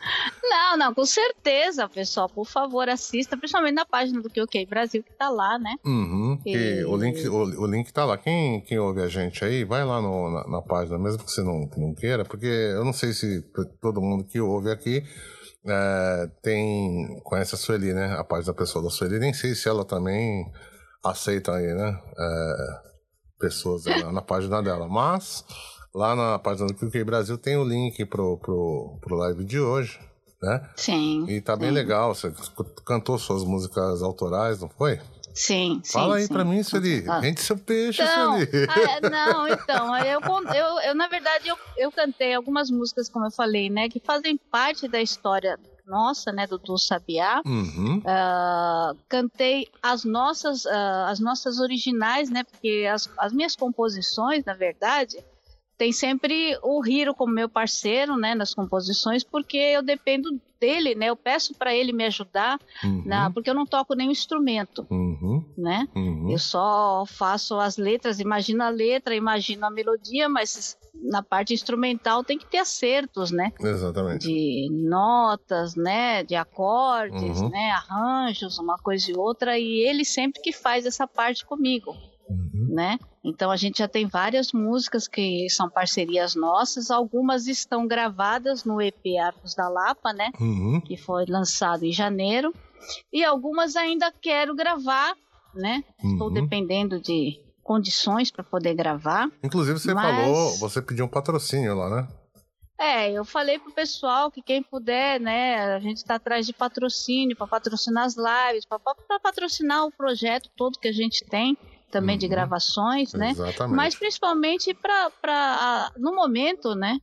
Não, não, com certeza, pessoal. Por favor, assista, principalmente na página do QQ Brasil, que tá lá, né? Uhum. E- o, link, o, o link tá lá. Quem, quem ouve a gente aí, vai lá no- na, na página, mesmo que você não, não queira, porque eu não sei se todo mundo que ouve aqui é, tem conhece a Sueli, né? A página da pessoa da Sueli. Nem sei se ela também aceita aí, né? É, pessoas na, na página dela. Mas lá na página do QQ Brasil tem o link pro, pro, pro live de hoje, né? Sim. E tá bem sim. legal. Você cantou suas músicas autorais, não foi? Sim, sim. Fala aí sim. pra mim, Sueli. Ah. Rende seu peixe, Então, Sueli. ah, é, não, então, eu, eu, eu na verdade, eu, eu cantei algumas músicas, como eu falei, né, que fazem parte da história nossa, né, do, do Sabiá. Uhum. Ah, cantei as nossas, ah, as nossas originais, né, porque as, as minhas composições, na verdade, tem sempre o Hiro como meu parceiro, né, nas composições, porque eu dependo dele, né, eu peço para ele me ajudar, Uhum. na, porque eu não toco nenhum instrumento, Uhum. né. Uhum. Eu só faço as letras, imagino a letra, imagino a melodia, mas na parte instrumental tem que ter acertos, né? Exatamente. De notas, né? De acordes, Uhum. né? Arranjos, uma coisa e outra, e ele sempre que faz essa parte comigo, Uhum. né? Então a gente já tem várias músicas que são parcerias nossas, algumas estão gravadas no EP Arcos da Lapa, né? Uhum. que foi lançado em janeiro, e algumas ainda quero gravar, né? Estou Uhum. dependendo de condições para poder gravar. Inclusive, você Mas- falou, você pediu um patrocínio lá, né? É, eu falei pro pessoal que quem puder, né, a gente está atrás de patrocínio para patrocinar as lives, para patrocinar o projeto todo que a gente tem, também de Uhum. gravações, né? Exatamente. Mas principalmente para no momento, né?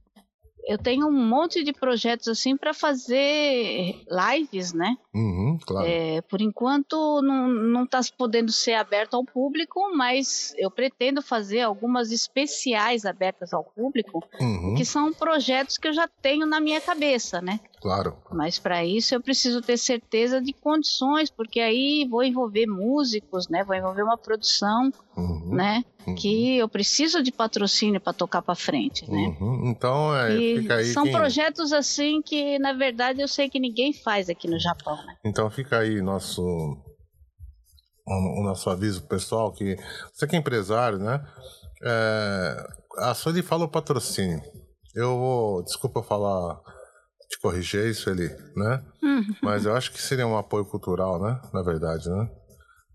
Eu tenho um monte de projetos assim para fazer lives, né? Uhum, claro. É, por enquanto não não está podendo ser aberto ao público, mas eu pretendo fazer algumas especiais abertas ao público, Uhum, que são projetos que eu já tenho na minha cabeça, né? Claro. Mas para isso eu preciso ter certeza de condições, porque aí vou envolver músicos, né? Vou envolver uma produção, Uhum, né? uhum, Que eu preciso de patrocínio para tocar para frente, né? uhum. Então, é, E fica aí. são quem- projetos assim que, na verdade, eu sei que ninguém faz aqui no Japão, né? Então fica aí nosso o, nosso aviso pessoal que você que é empresário, né? É, a Sueli fala o patrocínio. Eu vou, desculpa falar, te corrigir isso ali, né? Uhum. Mas eu acho que seria um apoio cultural, né? Na verdade, né?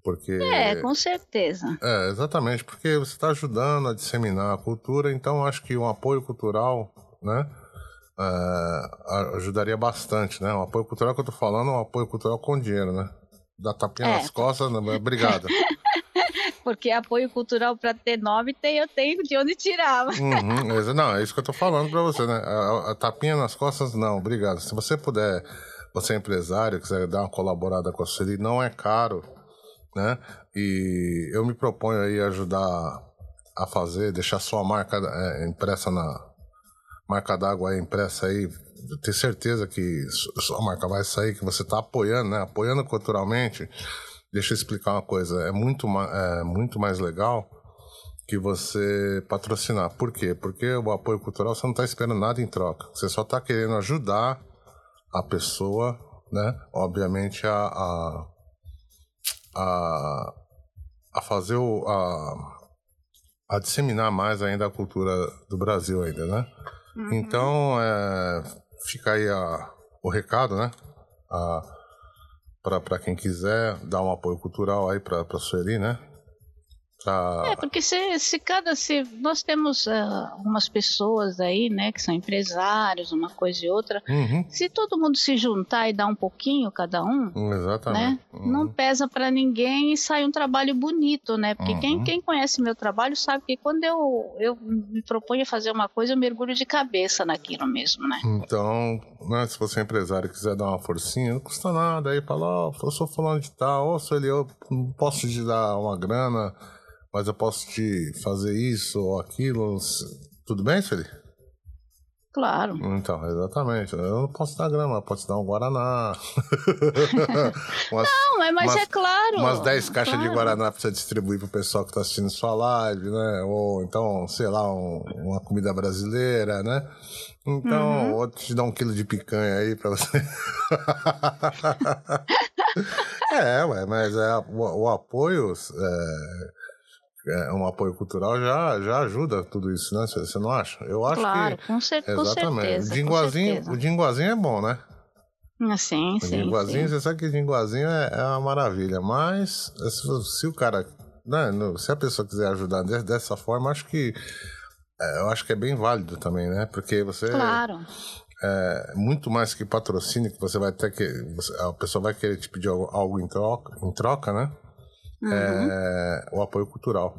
Porque É, com certeza. é, exatamente, porque você está ajudando a disseminar a cultura, então eu acho que um apoio cultural, né, é, ajudaria bastante, né? O apoio cultural que eu tô falando é um apoio cultural com dinheiro, né? Dá tapinha É. nas costas, né? obrigado. Porque apoio cultural para ter nome tem, eu tenho de onde tirar. Uhum, não, é isso que eu tô falando pra você, né? A, a tapinha nas costas, não, obrigado. Se você puder, você é empresário, quiser dar uma colaborada com a Sueli, não é caro, né? E eu me proponho aí ajudar a fazer, deixar sua marca é, impressa na marca d'água impressa aí, ter certeza que su- sua marca vai sair, que você tá apoiando, né? Apoiando culturalmente. Deixa eu explicar uma coisa, é muito, é muito mais legal que você patrocinar. Por quê? Porque o apoio cultural você não está esperando nada em troca. Você só está querendo ajudar a pessoa, né? Obviamente a, a, a, a fazer o. A, a disseminar mais ainda a cultura do Brasil ainda, né? Uhum. Então, é, fica aí a, o recado, né? Para quem quiser dar um apoio cultural aí para a Sueli, né? Pra... É, porque se, se cada. Se nós temos ah, algumas pessoas aí, né, que são empresários, uma coisa e outra. Uhum, Se todo mundo se juntar e dar um pouquinho cada um, exatamente. né? Uhum. Não pesa pra ninguém e sai um trabalho bonito, né? Porque quem, Uhum. quem conhece meu trabalho sabe que quando eu, eu me proponho a fazer uma coisa, eu mergulho de cabeça naquilo mesmo, né? Então, né, se você é empresário e quiser dar uma forcinha, não custa nada. Aí fala, ó, eu sou fulano de tal, ô Sueli, eu não posso te dar uma grana, mas eu posso te fazer isso ou aquilo. Tudo bem, Sueli? Claro. Então, exatamente. Eu não posso dar grana, mas posso dar um Guaraná. umas, Não, mas, mas Umas- é claro. umas 10 caixas de claro. Guaraná pra você distribuir pro pessoal que tá assistindo sua live, né? Ou então, sei lá, um- uma comida brasileira, né? Então, Uhum. ou te dar um quilo de picanha aí pra você. é, ué, mas é, o, o apoio, é, é, um apoio cultural já, já ajuda tudo isso, né? Você não acha? Eu acho Claro, que. com, cer com Exatamente. certeza. o dinguazinho, com o dinguazinho é bom, né? Ah, Sim, O sim, dinguazinho, sim. você sabe que dinguazinho é, é uma maravilha, mas se, se o cara, né, no- se a pessoa quiser ajudar de- dessa forma, acho que é, eu acho que é bem válido também, né? Porque você Claro. é muito mais que patrocínio que você vai ter que você- a pessoa vai querer te pedir algo, algo em troca, em troca, né? Uhum. É o apoio cultural,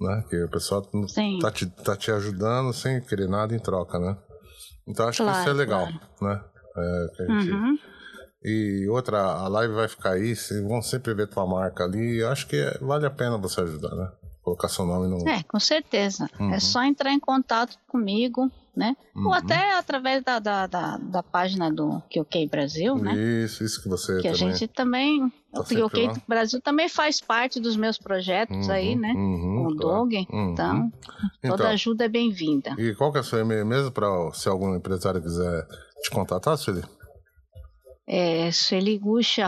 né? Que a pessoa não Sim. tá te, tá te ajudando sem querer nada em troca, né? Então acho que isso é Claro, legal, né? É, a gente Uhum. e outra, a live vai ficar aí, vocês vão sempre ver tua marca ali. Eu acho que é- vale a pena você ajudar, né? Colocar seu nome no. É, com certeza. Uhum. É só entrar em contato comigo, né? Uhum. Ou até através da, da, da, da página do QK Brasil, né? Isso, isso que você Que a também. gente também. Tá o lá. Brasil também faz parte dos meus projetos Uhum, aí, né? uhum, Com o claro. Doug. Uhum. Então, Então, toda ajuda é bem-vinda. E qual que é o seu e-mail mesmo para se algum empresário quiser te contatar, Sueli? É sueliguchi,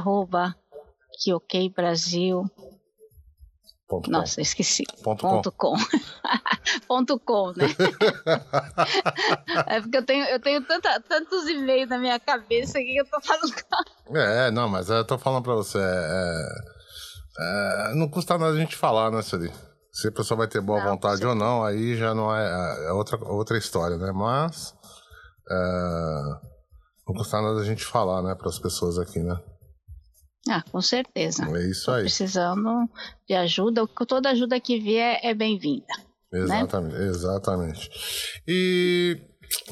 Ponto com. Nossa, esqueci. Ponto com. Ponto com. Ponto com, né? é porque eu tenho, eu tenho tanta, tantos e-mails na minha cabeça que eu tô falando. É, não, mas eu tô falando pra você. é, É, não custa nada a gente falar, né, Siri? Se a pessoa vai ter boa não, vontade ou não, aí já não é, é, é outra, outra história, né? Mas é, não custa nada a gente falar, né, para as pessoas aqui, né? Ah, com certeza. É isso aí. Tô precisando de ajuda, toda ajuda que vier é bem-vinda. Né? Exatamente, né? exatamente. E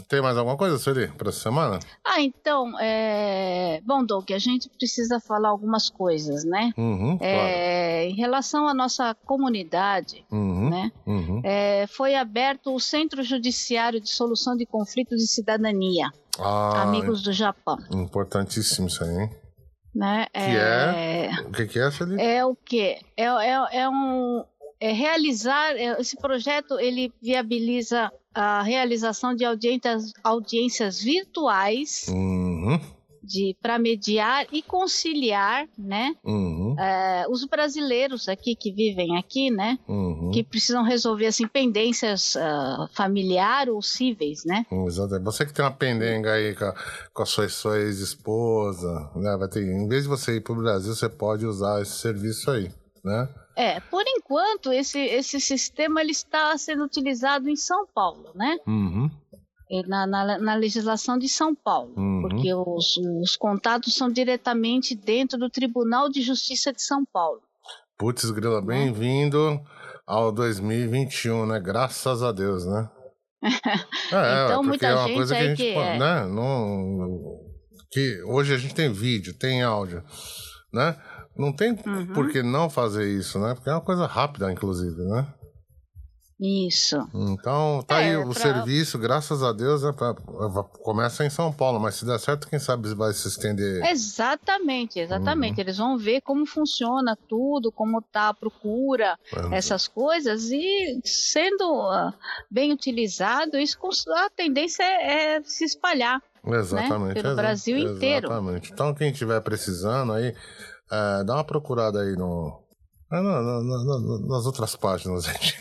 tem mais alguma coisa, Sueli, para essa semana? Ah, então, é... bom, Doug, a gente precisa falar algumas coisas, né? Uhum, é... Em relação à nossa comunidade, uhum, né? Uhum. É... Foi aberto o Centro Judiciário de Solução de Conflitos de Cidadania, ah, Amigos do Japão. Importantíssimo isso aí, hein? Né? Que é... é... O que, que é, Sueli? É o quê? É, é, é um... É realizar é, esse projeto ele viabiliza a realização de audiências, audiências virtuais uhum. De para mediar e conciliar, né, uhum. é, os brasileiros aqui que vivem aqui, né, uhum. que precisam resolver assim pendências uh, familiar ou cíveis, né? Exato. Você que tem uma pendenga aí com a, com a sua, sua ex-esposa, né, vai ter, em vez de você ir para o Brasil, você pode usar esse serviço aí, né? É, por enquanto esse, esse sistema ele está sendo utilizado em São Paulo, né? Uhum. Na, na, na, legislação de São Paulo, uhum. porque os, os contatos são diretamente dentro do Tribunal de Justiça de São Paulo. Putz, Grila, né? bem-vindo ao 2021, né? Graças a Deus, né? é, então, muita é uma gente coisa que a gente, que é... né? Não, que hoje a gente tem vídeo, tem áudio, né? Não tem uhum. por que não fazer isso, né? Porque é uma coisa rápida, inclusive, né? Isso. Então, tá é, aí o pra... serviço, graças a Deus, é pra, começa em São Paulo, mas se der certo, quem sabe vai se estender. Exatamente, exatamente. Uhum. Eles vão ver como funciona tudo, como tá a procura, uhum. essas coisas, e sendo uh, bem utilizado, isso a tendência é, é se espalhar. Né? Exatamente. Né? Pelo Brasil inteiro. Exatamente. Então, quem estiver precisando aí, é, dá uma procurada aí no. É, na, na, na, nas outras páginas, gente.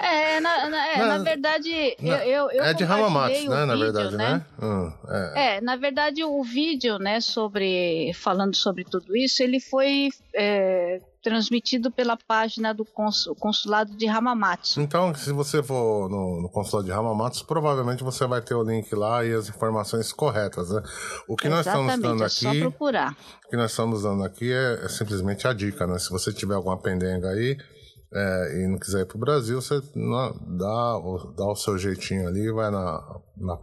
É, na, é, na verdade, eu, eu, eu É de Ramamatos, né? Na verdade, né? né? Hum, é. é. na verdade, o vídeo, né, sobre. falando sobre tudo isso, ele foi é, transmitido pela página do consulado de Hamamatsu. Então, se você for no, no, consulado de Hamamatsu, provavelmente você vai ter o link lá e as informações corretas, né? O que Exatamente, nós estamos dando é aqui, só procurar. O que nós estamos dando aqui é, é simplesmente a dica, né? Se você tiver alguma pendenga aí é, e não quiser ir para o Brasil, você dá, dá o seu jeitinho ali, vai na, na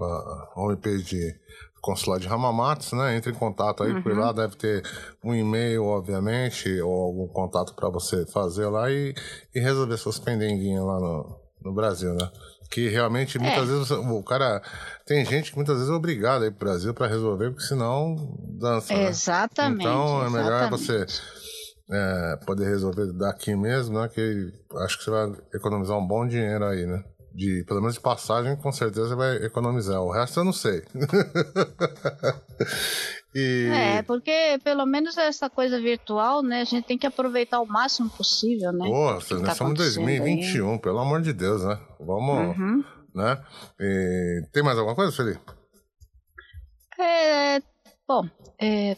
homepage de consulado de Ramamatsu, né? Entre em contato aí, uhum. por lá deve ter um e-mail, obviamente, ou algum contato para você fazer lá e, e resolver suas pendenguinhas lá no, no Brasil, né? Que realmente é. muitas é. vezes o cara tem gente que muitas vezes é obrigado a ir pro Brasil para resolver, porque senão dança. Né? Exatamente. Então é melhor você é, poder resolver daqui mesmo, né? Que acho que você vai economizar um bom dinheiro aí, né? De pelo menos de passagem, com certeza vai economizar. O resto eu não sei. e... É, porque pelo menos essa coisa virtual, né? A gente tem que aproveitar o máximo possível, né? Pô, nós tá estamos em 2021, aí. pelo amor de Deus, né? Vamos, uhum. né? E... Tem mais alguma coisa, Felipe? É, bom, é,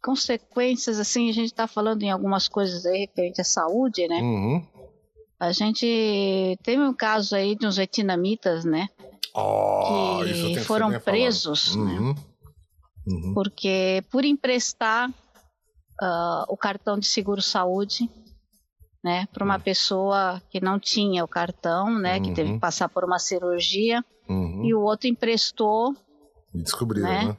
consequências, assim, a gente está falando em algumas coisas aí referente à saúde, né? Uhum. A gente teve um caso aí de uns vietnamitas, né? Oh, que foram presos, né? uhum. né? Uhum. Porque por emprestar uh, o cartão de seguro saúde, né, para uma uhum. pessoa que não tinha o cartão, né, que teve que uhum. passar por uma cirurgia, uhum. e o outro emprestou. E descobriram, né? né?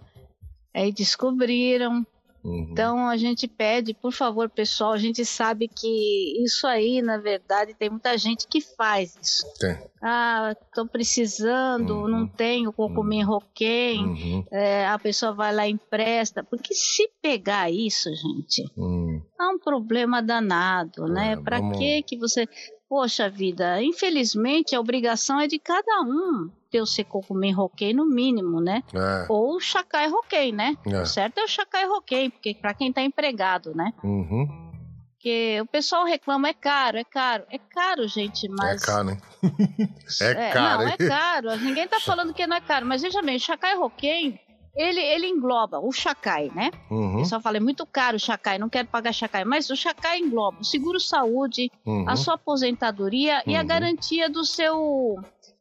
Aí descobriram, Uhum. Então a gente pede, por favor, pessoal, a gente sabe que isso aí, na verdade, tem muita gente que faz isso. Tem. Ah, estou precisando, uhum. não tenho como comer uhum. roquém, uhum. é, a pessoa vai lá e empresta. Porque se pegar isso, gente, uhum. é um problema danado, né? É, Para vamos... que que você Poxa vida, infelizmente a obrigação é de cada um ter o Secocumen Roquei no mínimo, né? É. Ou o Chacai Roquei, né? É. O certo é o Chacai Roquei, porque para quem tá empregado, né? Uhum. Porque o pessoal reclama, é caro, é caro. É caro, gente, mas... É caro, hein? é, é caro, Não, é caro. Ninguém tá falando que não é caro. Mas veja bem, o Chacai Roquei ele, ele engloba o Chacai, né? Uhum. Eu só falei, é muito caro o Chacai, não quero pagar Chacai. Mas o Chacai engloba o seguro-saúde, Uhum. a sua aposentadoria e a Uhum. garantia do seu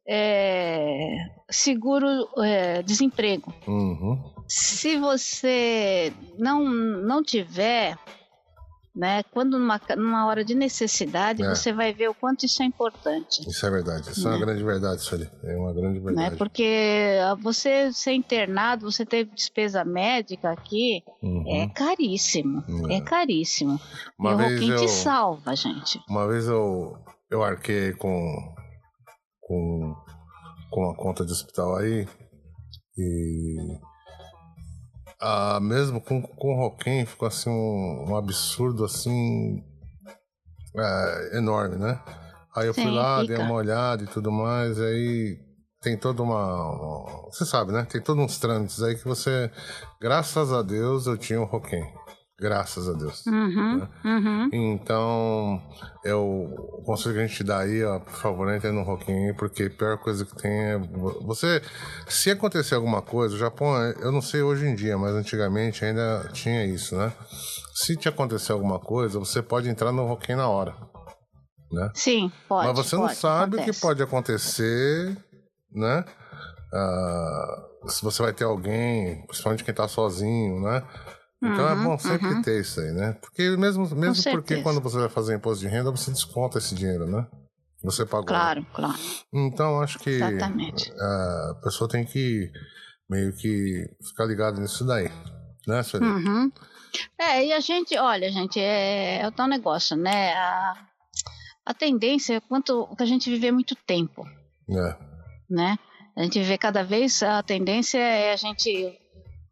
é, seguro-desemprego. Uhum. Se você não, não tiver, né, quando numa, numa hora de necessidade, É. você vai ver o quanto isso é importante. Isso é verdade. Isso é uma Né? grande verdade, Sueli. É uma grande Né? verdade. Porque ah, você ser internado, você ter despesa médica aqui, Uhum. é caríssimo. É. É caríssimo. Uma e o Roquim eu- te salva, gente. Uma vez eu, eu arquei com, com, com uma conta de hospital aí e ah, mesmo com, com o Roquem ficou assim um, um absurdo assim é, enorme, né? Aí eu fui Sim, lá, fica. dei uma olhada e tudo mais, aí tem toda uma, uma- Você sabe, né? Tem todos uns trâmites aí que você. Graças a Deus eu tinha o Roquem. Graças a Deus. Uhum, Né? uhum. Então, eu, o conselho que a gente dá aí, ó, por favor, entre no Roquinho, porque a pior coisa que tem é. vo- Você. Se acontecer alguma coisa, o Japão, é- eu não sei hoje em dia, mas antigamente ainda tinha isso, né? Se te acontecer alguma coisa, você pode entrar no Roquinho na hora. Né? Sim, pode. mas você não pode, sabe o que pode acontecer, né? Ah, se você vai ter alguém, principalmente quem tá sozinho, né? Então é Uhum, bom sempre uhum. ter isso aí, né? Porque mesmo, mesmo porque certeza. quando você vai fazer imposto de renda, você desconta esse dinheiro, né? Você pagou. Claro, claro. Então acho que Exatamente. a pessoa tem que meio que ficar ligada nisso daí, né, Sueli? Uhum. É, e a gente, olha, gente, é, é o tal negócio, né? A, a tendência é quanto que a gente viver muito tempo, É. né? A gente viver cada vez, a tendência é a gente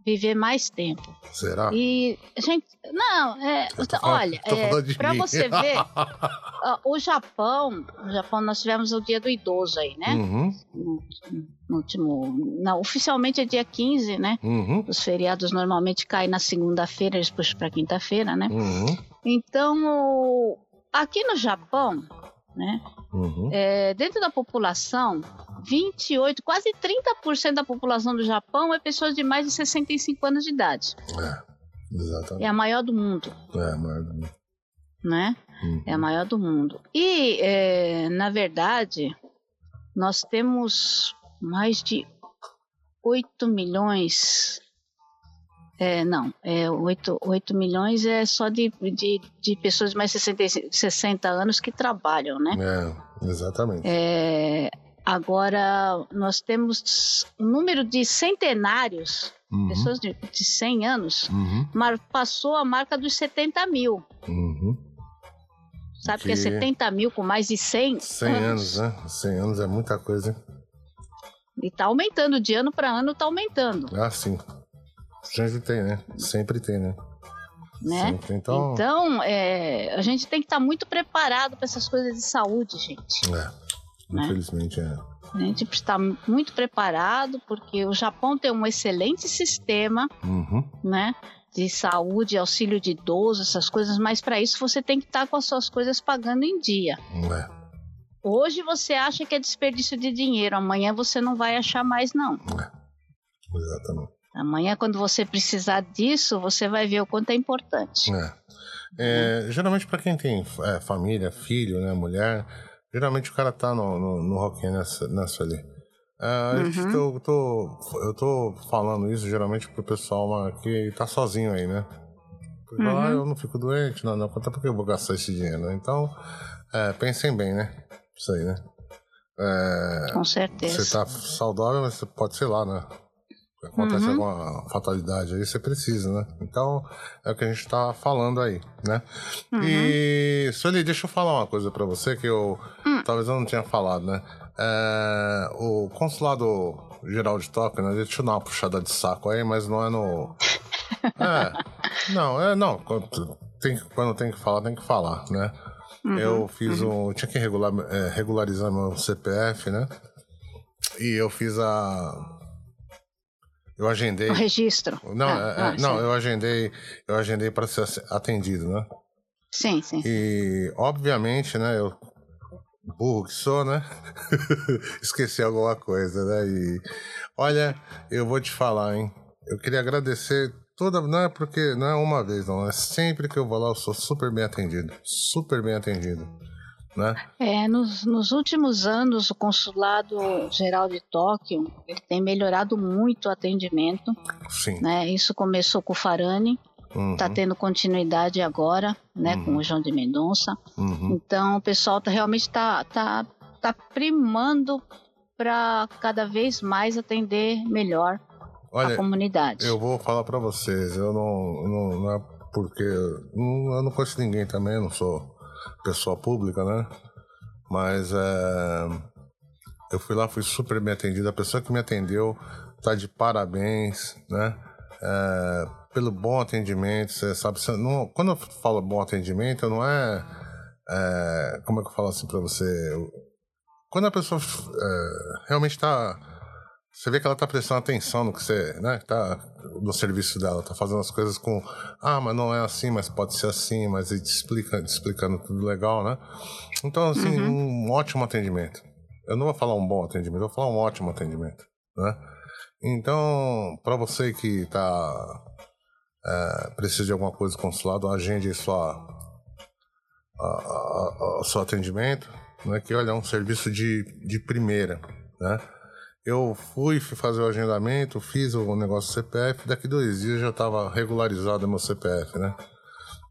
viver mais tempo. Será? E, gente, não, é, tô falando- olha, falando de para você ver, o Japão, o Japão nós tivemos o dia do idoso aí, né? Uhum, No, no último, não, oficialmente é dia 15, né? uhum, Os feriados normalmente caem na segunda-feira, eles puxam para quinta-feira, né? uhum, Então, aqui no Japão, né, uhum. é, dentro da população, 28, quase 30% da população do Japão é pessoas de mais de 65 anos de idade. É, exatamente. É a maior do mundo, É, maior do mundo. né? Uhum. É a maior do mundo. E, é, na verdade, nós temos mais de 8 milhões. É, não, é 8, 8 milhões é só de, de, de pessoas de mais de 65, 60 anos que trabalham, né? É, exatamente. É, agora, nós temos um número de centenários, Uhum, pessoas de, de 100 anos, uhum, mar- passou a marca dos 70 mil. uhum. Sabe que é Que- 70 mil com mais de 100? 100 anos, né? 100 anos é muita coisa, hein? E tá aumentando, de ano para ano tá aumentando, Ah, sim. Sempre tem, né? Sempre tem, né? né? Sempre. Então, Então, é, a gente tem que estar muito preparado para essas coisas de saúde, gente. é. Infelizmente é. A gente precisa estar muito preparado, porque o Japão tem um excelente sistema, Uhum. né? De saúde, auxílio de idoso, essas coisas, mas para isso você tem que estar com as suas coisas pagando em dia. É. Hoje você acha que é desperdício de dinheiro, amanhã você não vai achar mais, não. Exatamente. Amanhã, quando você precisar disso, você vai ver o quanto é importante. É. É, geralmente para quem tem é, família, filho, né, mulher, geralmente o cara tá no, no, no rock nessa, nessa ali. É, a gente tô, eu tô falando isso geralmente pro pessoal que tá sozinho aí, né? Porque, Uhum. ah, eu não fico doente, não, não, conta porque eu vou gastar esse dinheiro? Então, é, pensem bem, né? Isso aí, né? É, Com certeza. você tá saudável, mas você pode, sei lá, né? Acontece Uhum. alguma fatalidade aí, você precisa, né? Então, é o que a gente tá falando aí, né? Uhum. E, Sueli, deixa eu falar uma coisa pra você que eu Hum. talvez eu não tinha falado, né? É, o consulado geral de Tóquio, né? Deixa eu dar uma puxada de saco aí, mas não é no. É. Não, é não. Quando tem, quando tem que falar, tem que falar, né? Uhum. Eu fiz um. eu Tinha que regular, é, regularizar meu CPF, né? E eu fiz a. Eu agendei. O registro. Não, Ah, é- é- ah, não, sim. eu agendei, eu agendei para ser atendido, né? Sim, sim. E obviamente, né, eu burro que sou, né? Esqueci alguma coisa, né? E olha, eu vou te falar, hein? eu queria agradecer toda. Não é porque. Não é uma vez, não. É sempre que eu vou lá, eu sou super bem atendido. Super bem atendido. Né? É, nos, nos últimos anos, o Consulado Geral de Tóquio ele tem melhorado muito o atendimento. Sim. Né? Isso começou com o Farani, está uhum. Tá tendo continuidade agora, né, uhum. com o João de Mendonça. Uhum. Então, o pessoal tá, realmente está tá, tá primando para cada vez mais atender melhor Olha, a comunidade. Eu vou falar para vocês, eu não, não, não, é porque eu não conheço ninguém também, não sou pessoa pública, né? Mas é, eu fui lá, fui super bem atendido. A pessoa que me atendeu tá de parabéns, né? É, pelo bom atendimento, você sabe. Você não, quando eu falo bom atendimento, não é, é como é que eu falo assim para você? Quando a pessoa é, realmente está você vê que ela tá prestando atenção no que você, né, tá no serviço dela, tá fazendo as coisas com, ah, mas não é assim, mas pode ser assim, mas ele te explica, te explicando tudo legal, né? Então, assim, uhum. um ótimo atendimento. Eu não vou falar um bom atendimento, eu vou falar um ótimo atendimento, né? Então, para você que tá é, precisa de alguma coisa do consulado, agende aí sua, a, a, a, seu atendimento, né? Que olha, é um serviço de, de primeira, né? Eu fui, fazer o agendamento, fiz o negócio do CPF, daqui dois dias já estava regularizado meu CPF, né?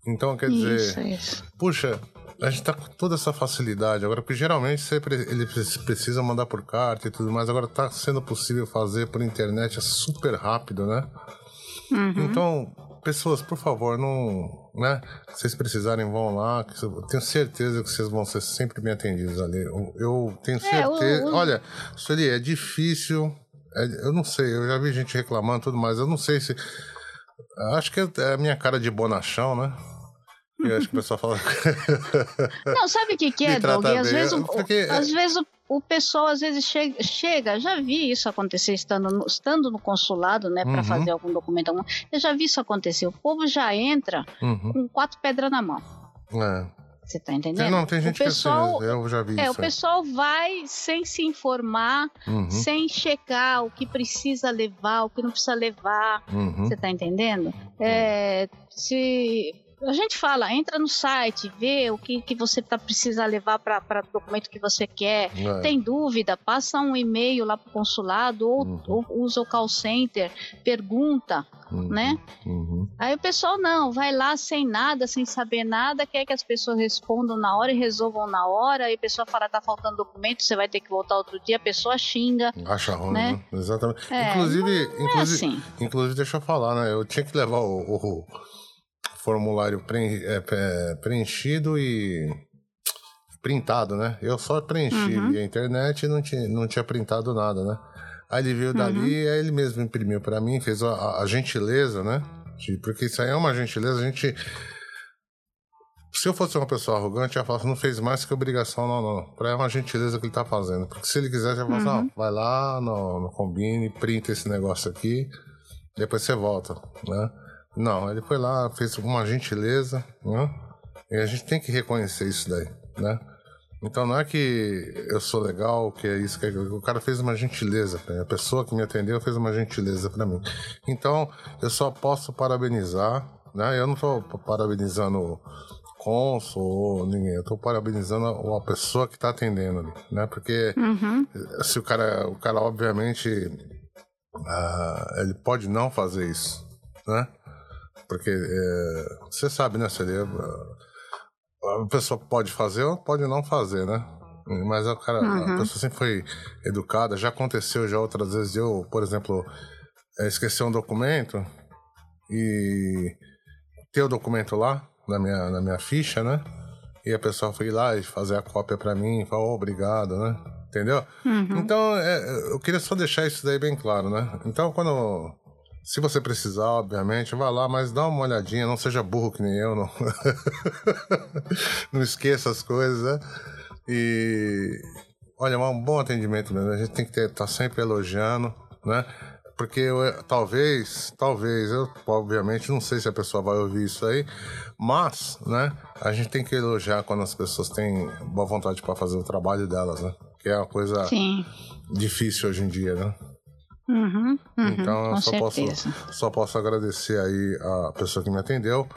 Então, quer dizer, isso, isso. puxa, a gente tá com toda essa facilidade agora, porque geralmente você, ele precisa mandar por carta e tudo mais, agora tá sendo possível fazer por internet, é super rápido, né? Uhum. Então, pessoas, por favor, não, né? Se vocês precisarem, vão lá. eu tenho certeza que vocês vão ser sempre bem atendidos ali. Eu, eu tenho certeza. É, o, o... Olha, Sueli, é difícil. É, eu não sei, eu já vi gente reclamando tudo mais. Eu não sei se. Acho que é a minha cara de bonachão, né? Eu acho que o pessoal fala. não, sabe o que, que é, Doug? Às vezes, Porque... às vezes o o pessoal às vezes chega, chega, já vi isso acontecer estando no, estando no consulado, né, para uhum. fazer algum documento. Eu já vi isso acontecer. O povo já entra uhum. com quatro pedras na mão. É. Você tá entendendo? Não, tem gente o pessoal, que assim, eu já vi é, isso. O pessoal vai sem se informar, uhum. sem checar o que precisa levar, o que não precisa levar. Uhum. Você tá entendendo? É, se a gente fala, entra no site, vê o que, que você tá, precisa levar para o documento que você quer. É. Tem dúvida, passa um e-mail lá para o consulado ou, uhum. ou, usa o call center, pergunta, uhum. né? Uhum. Aí o pessoal não, vai lá sem nada, sem saber nada, quer que as pessoas respondam na hora e resolvam na hora. Aí a pessoa fala, tá faltando documento, você vai ter que voltar outro dia, a pessoa xinga. Acha ruim, né? né? Exatamente. É, inclusive, é inclusive, é assim. inclusive, deixa eu falar, né? Eu tinha que levar o, o formulário é, preenchido e printado, né? Eu só preenchi uhum. via internet e não tinha, não tinha printado nada, né? Aí ele veio dali, uhum. aí ele mesmo imprimiu para mim, fez a, a, gentileza, né? De, porque isso aí é uma gentileza, a gente. Se eu fosse uma pessoa arrogante, eu ia falar, assim, não fez mais que obrigação, não, não. Pra é uma gentileza que ele tá fazendo. Porque se ele quiser, já fala assim, uhum. vai lá no, no Combine, printa esse negócio aqui, depois você volta, né? Não, ele foi lá, fez uma gentileza, né? E a gente tem que reconhecer isso daí, né? Então não é que eu sou legal, que é isso, que é... o cara fez uma gentileza para mim. A pessoa que me atendeu fez uma gentileza para mim. Então eu só posso parabenizar, né? Eu não estou parabenizando o cônsul ou ninguém, eu estou parabenizando a, pessoa que está atendendo ali, né? Porque uhum. se o cara, o cara obviamente, uh, ele pode não fazer isso, né? Porque é, você sabe, né, Celia? A pessoa pode fazer ou pode não fazer, né? Mas a, cara, uhum. a pessoa sempre foi educada. Já aconteceu já outras vezes eu, por exemplo, é, esquecer um documento e ter o documento lá na minha, na minha ficha, né? E a pessoa foi lá e fazer a cópia para mim e falou, oh, obrigado, né? Entendeu? Uhum. Então, é, eu queria só deixar isso daí bem claro, né? Então, quando se você precisar, obviamente, vá lá, mas dá uma olhadinha, não seja burro que nem eu, não. não esqueça as coisas, né? E olha, é um bom atendimento mesmo. A gente tem que estar tá sempre elogiando, né? Porque eu, talvez, talvez, eu obviamente não sei se a pessoa vai ouvir isso aí, mas, né, a gente tem que elogiar quando as pessoas têm boa vontade para fazer o trabalho delas, né? Que é uma coisa Sim. difícil hoje em dia, né? Uhum, uhum, então eu só certeza. posso, só posso agradecer aí a pessoa que me atendeu,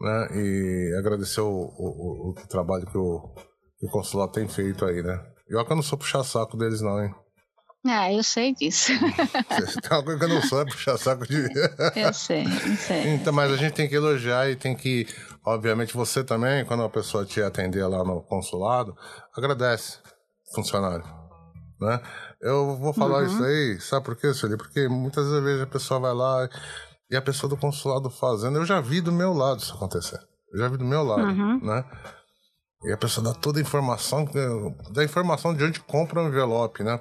né? E agradecer o, o, o trabalho que o, que o consulado tem feito aí, né? E olha que eu não sou puxar saco deles, não, hein? Ah, eu sei disso. Tem uma coisa que eu não sou, é puxar saco de. eu sei, eu sei. Então, mas a gente tem que elogiar e tem que, obviamente, você também, quando uma pessoa te atender lá no consulado, agradece, funcionário. Né? Eu vou falar Uhum. isso aí, sabe por quê, Sueli? Porque muitas vezes a pessoa vai lá e a pessoa do consulado fazendo. Eu já vi do meu lado isso acontecer. Eu já vi do meu lado, Uhum. né? E a pessoa dá toda a informação, dá a informação de onde compra o envelope, né?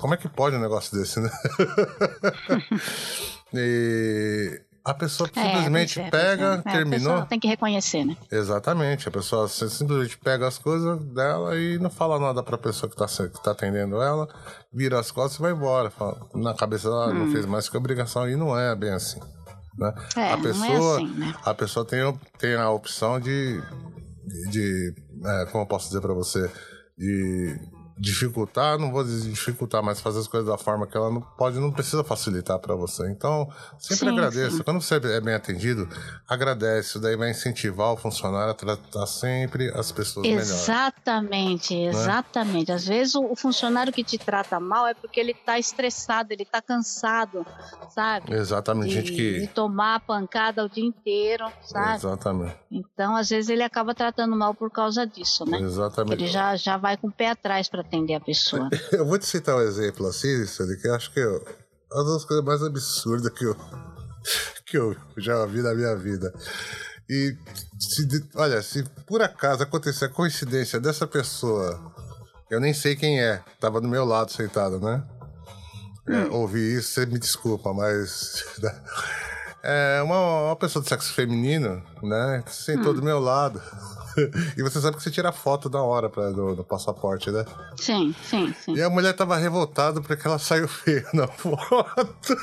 Como é que pode um negócio desse, né? e a pessoa É, simplesmente é, pois pega, é. É, a terminou. pessoa tem que reconhecer, né? Exatamente, a pessoa si- simplesmente pega as coisas dela e não fala nada pra pessoa que tá, que tá atendendo ela, vira as costas e vai embora. Fala- Na cabeça dela não fez mais que obrigação e não é bem assim. Né? Hum. É, a é pessoa, assim, né? a pessoa tem, a- tem a opção de, de, de, é, como eu posso dizer pra você, de dificultar, não vou dizer dificultar, mas fazer as coisas da forma que ela não pode, não precisa facilitar pra você. Então, sempre Sim, agradeça. sim. Quando você é bem atendido, agradece. Isso daí vai incentivar o funcionário a tratar sempre as pessoas melhor. Exatamente, Né? exatamente. Às vezes o, o funcionário que te trata mal é porque ele tá estressado, ele tá cansado, sabe? Exatamente, De, gente de que. tomar a pancada o dia inteiro, sabe? Exatamente. Então, às vezes ele acaba tratando mal por causa disso, né? Exatamente. Ele já, já vai com o pé atrás para atender a pessoa. Eu vou te citar um exemplo assim, Sandra, que eu acho que eu, uma das coisas mais absurdas que eu, que eu já vi na minha vida. E, se, olha, se por acaso acontecer a coincidência dessa pessoa, eu nem sei quem é, tava do meu lado sentado, né? É, ouvi isso, você me desculpa, mas. É uma, uma pessoa de sexo feminino, né? Sentou do meu lado. E você sabe que você tira foto da hora pra, do, do passaporte, né? Sim, sim, sim. E a mulher tava revoltada porque ela saiu feia na foto.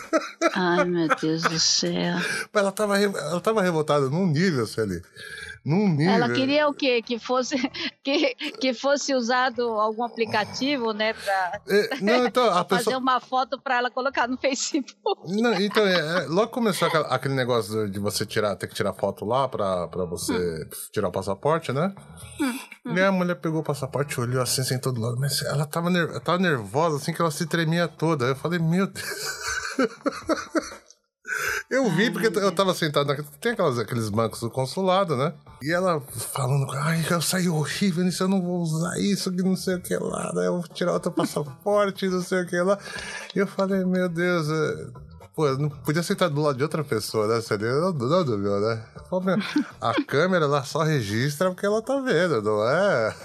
Ai, meu Deus do céu. Ela tava, ela tava revoltada num nível, Sueli. Num nível. Ela queria o quê? Que fosse, que, que fosse usado algum aplicativo, né? Pra É, não, então, a fazer pessoa. uma foto pra ela colocar no Facebook. Não, então, é, é, logo começou aquele negócio de você tirar, ter que tirar foto lá pra, pra você Hum. tirar o passaporte, né? E a mulher pegou o passaporte, olhou assim, sentou do lado, mas ela tava, tava nervosa, assim, que ela se tremia toda. Eu falei, meu Deus. Eu vi porque eu tava sentado na... Tem aquelas, aqueles bancos do consulado, né? E ela falando, ai, eu saí horrível nisso, eu não vou usar isso, que não sei o que lá, né? Eu vou tirar outro passaporte, não sei o que lá. E eu falei, meu Deus, é... pô, eu não podia sentar do lado de outra pessoa, né? Seria não, não do meu, né? A câmera lá só registra o que ela tá vendo, não é?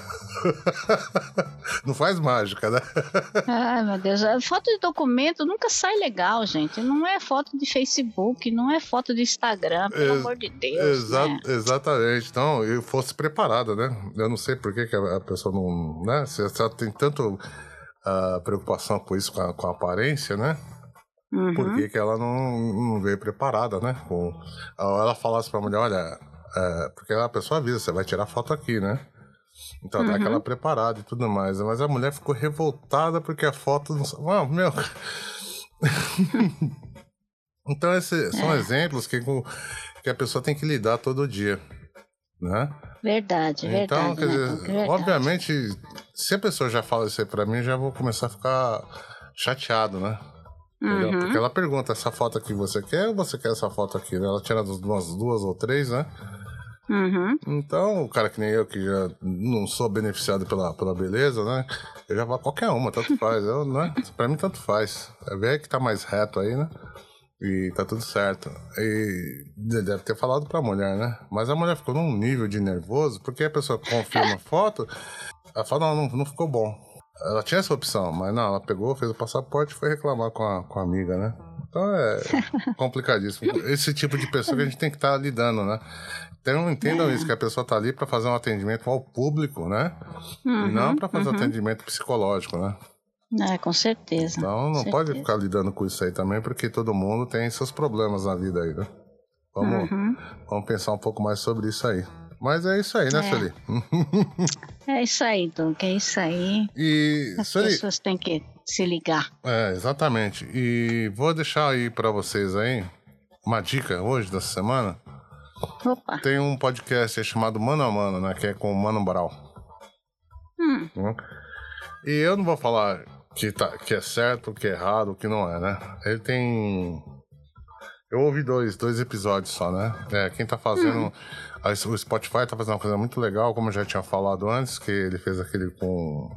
não faz mágica, né? Ai, meu Deus. A foto de documento nunca sai legal, gente. Não é foto de Facebook, não é foto de Instagram, pelo Ex- amor de Deus. Exa né? Exatamente. Então, eu fosse preparada, né? Eu não sei por que, que a pessoa não. Né? Se ela tem tanto ah, preocupação com isso, com a, com a aparência, né? Uhum. Por que, que ela não, não veio preparada, né? Com, ela falasse pra mulher, olha, é, porque a pessoa avisa, você vai tirar foto aqui, né? Então, dá Uhum. aquela preparada e tudo mais. Mas a mulher ficou revoltada porque a foto não. Ah, meu. então, esses são É. exemplos que, que a pessoa tem que lidar todo dia. Né? Verdade, verdade. Então, quer né, dizer, Tuca? Verdade. obviamente, se a pessoa já fala isso aí pra mim, já vou começar a ficar chateado, né? Uhum. Porque ela pergunta, essa foto aqui você quer ou você quer essa foto aqui? Ela tira umas duas ou três, né? Uhum. Então, o cara que nem eu, que já não sou beneficiado pela, pela beleza, né? Eu já vou qualquer uma, tanto faz. Eu, né? Pra mim, tanto faz. É ver que tá mais reto aí, né? E tá tudo certo. E deve ter falado pra mulher, né? Mas a mulher ficou num nível de nervoso, porque a pessoa confirma a foto, ela fala, não, não, não ficou bom. Ela tinha essa opção, mas não, ela pegou, fez o passaporte e foi reclamar com a, com a amiga, né? Então é complicadíssimo. Esse tipo de pessoa que a gente tem que estar lidando, né? Então entendam isso, que a pessoa tá ali para fazer um atendimento ao público, né? e não para fazer um atendimento psicológico, né? É, com certeza. Então não Com pode certeza. ficar lidando com isso aí também, porque todo mundo tem seus problemas na vida aí, né? Vamos, Uhum. vamos pensar um pouco mais sobre isso aí. Mas é isso aí, né, É. Sueli? É isso aí, Duque, é isso aí. E, As Sueli, pessoas têm que se ligar. É, exatamente. E vou deixar aí para vocês aí uma dica hoje dessa semana. Opa. Tem um podcast chamado Mano a Mano, né? Que é com o Mano Brau. Hum. Né? E eu não vou falar que, tá, que é certo, que é errado, que não é, né? Ele tem. Eu ouvi dois, dois episódios só, né? É, quem tá fazendo. Hum. a- O Spotify tá fazendo uma coisa muito legal, como eu já tinha falado antes, que ele fez aquele com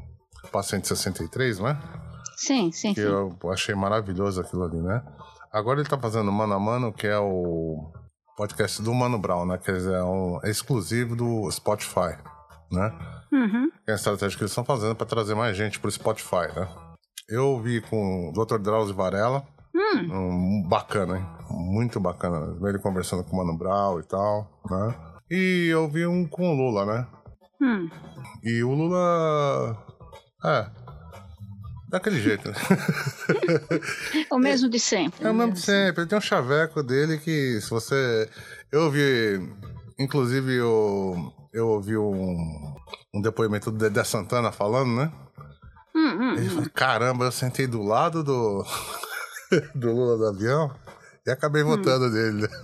o paciente 63, né? Sim, sim, Que sim. eu achei maravilhoso aquilo ali, né? Agora ele tá fazendo Mano a Mano, que é o podcast do Mano Brown, né? Quer dizer, é, um, é exclusivo do Spotify, né? Uhum. que é a estratégia que eles estão fazendo para trazer mais gente pro Spotify, né? Eu vi com o Dr. Drauzio Varela, Hum. um, bacana, hein? Muito bacana. Ele conversando com o Mano Brown e tal, né? E eu vi um com o Lula, né? Hum. E o Lula. É. Daquele jeito, né? O mesmo de sempre. É o né? mesmo de sempre. Ele tem um chaveco dele que, se você. Eu ouvi. Inclusive, eu, eu ouvi um, um depoimento do Dedé Santana falando, né? Hum, hum, Ele hum. falou, caramba, eu sentei do lado do, do Lula do avião e acabei votando nele.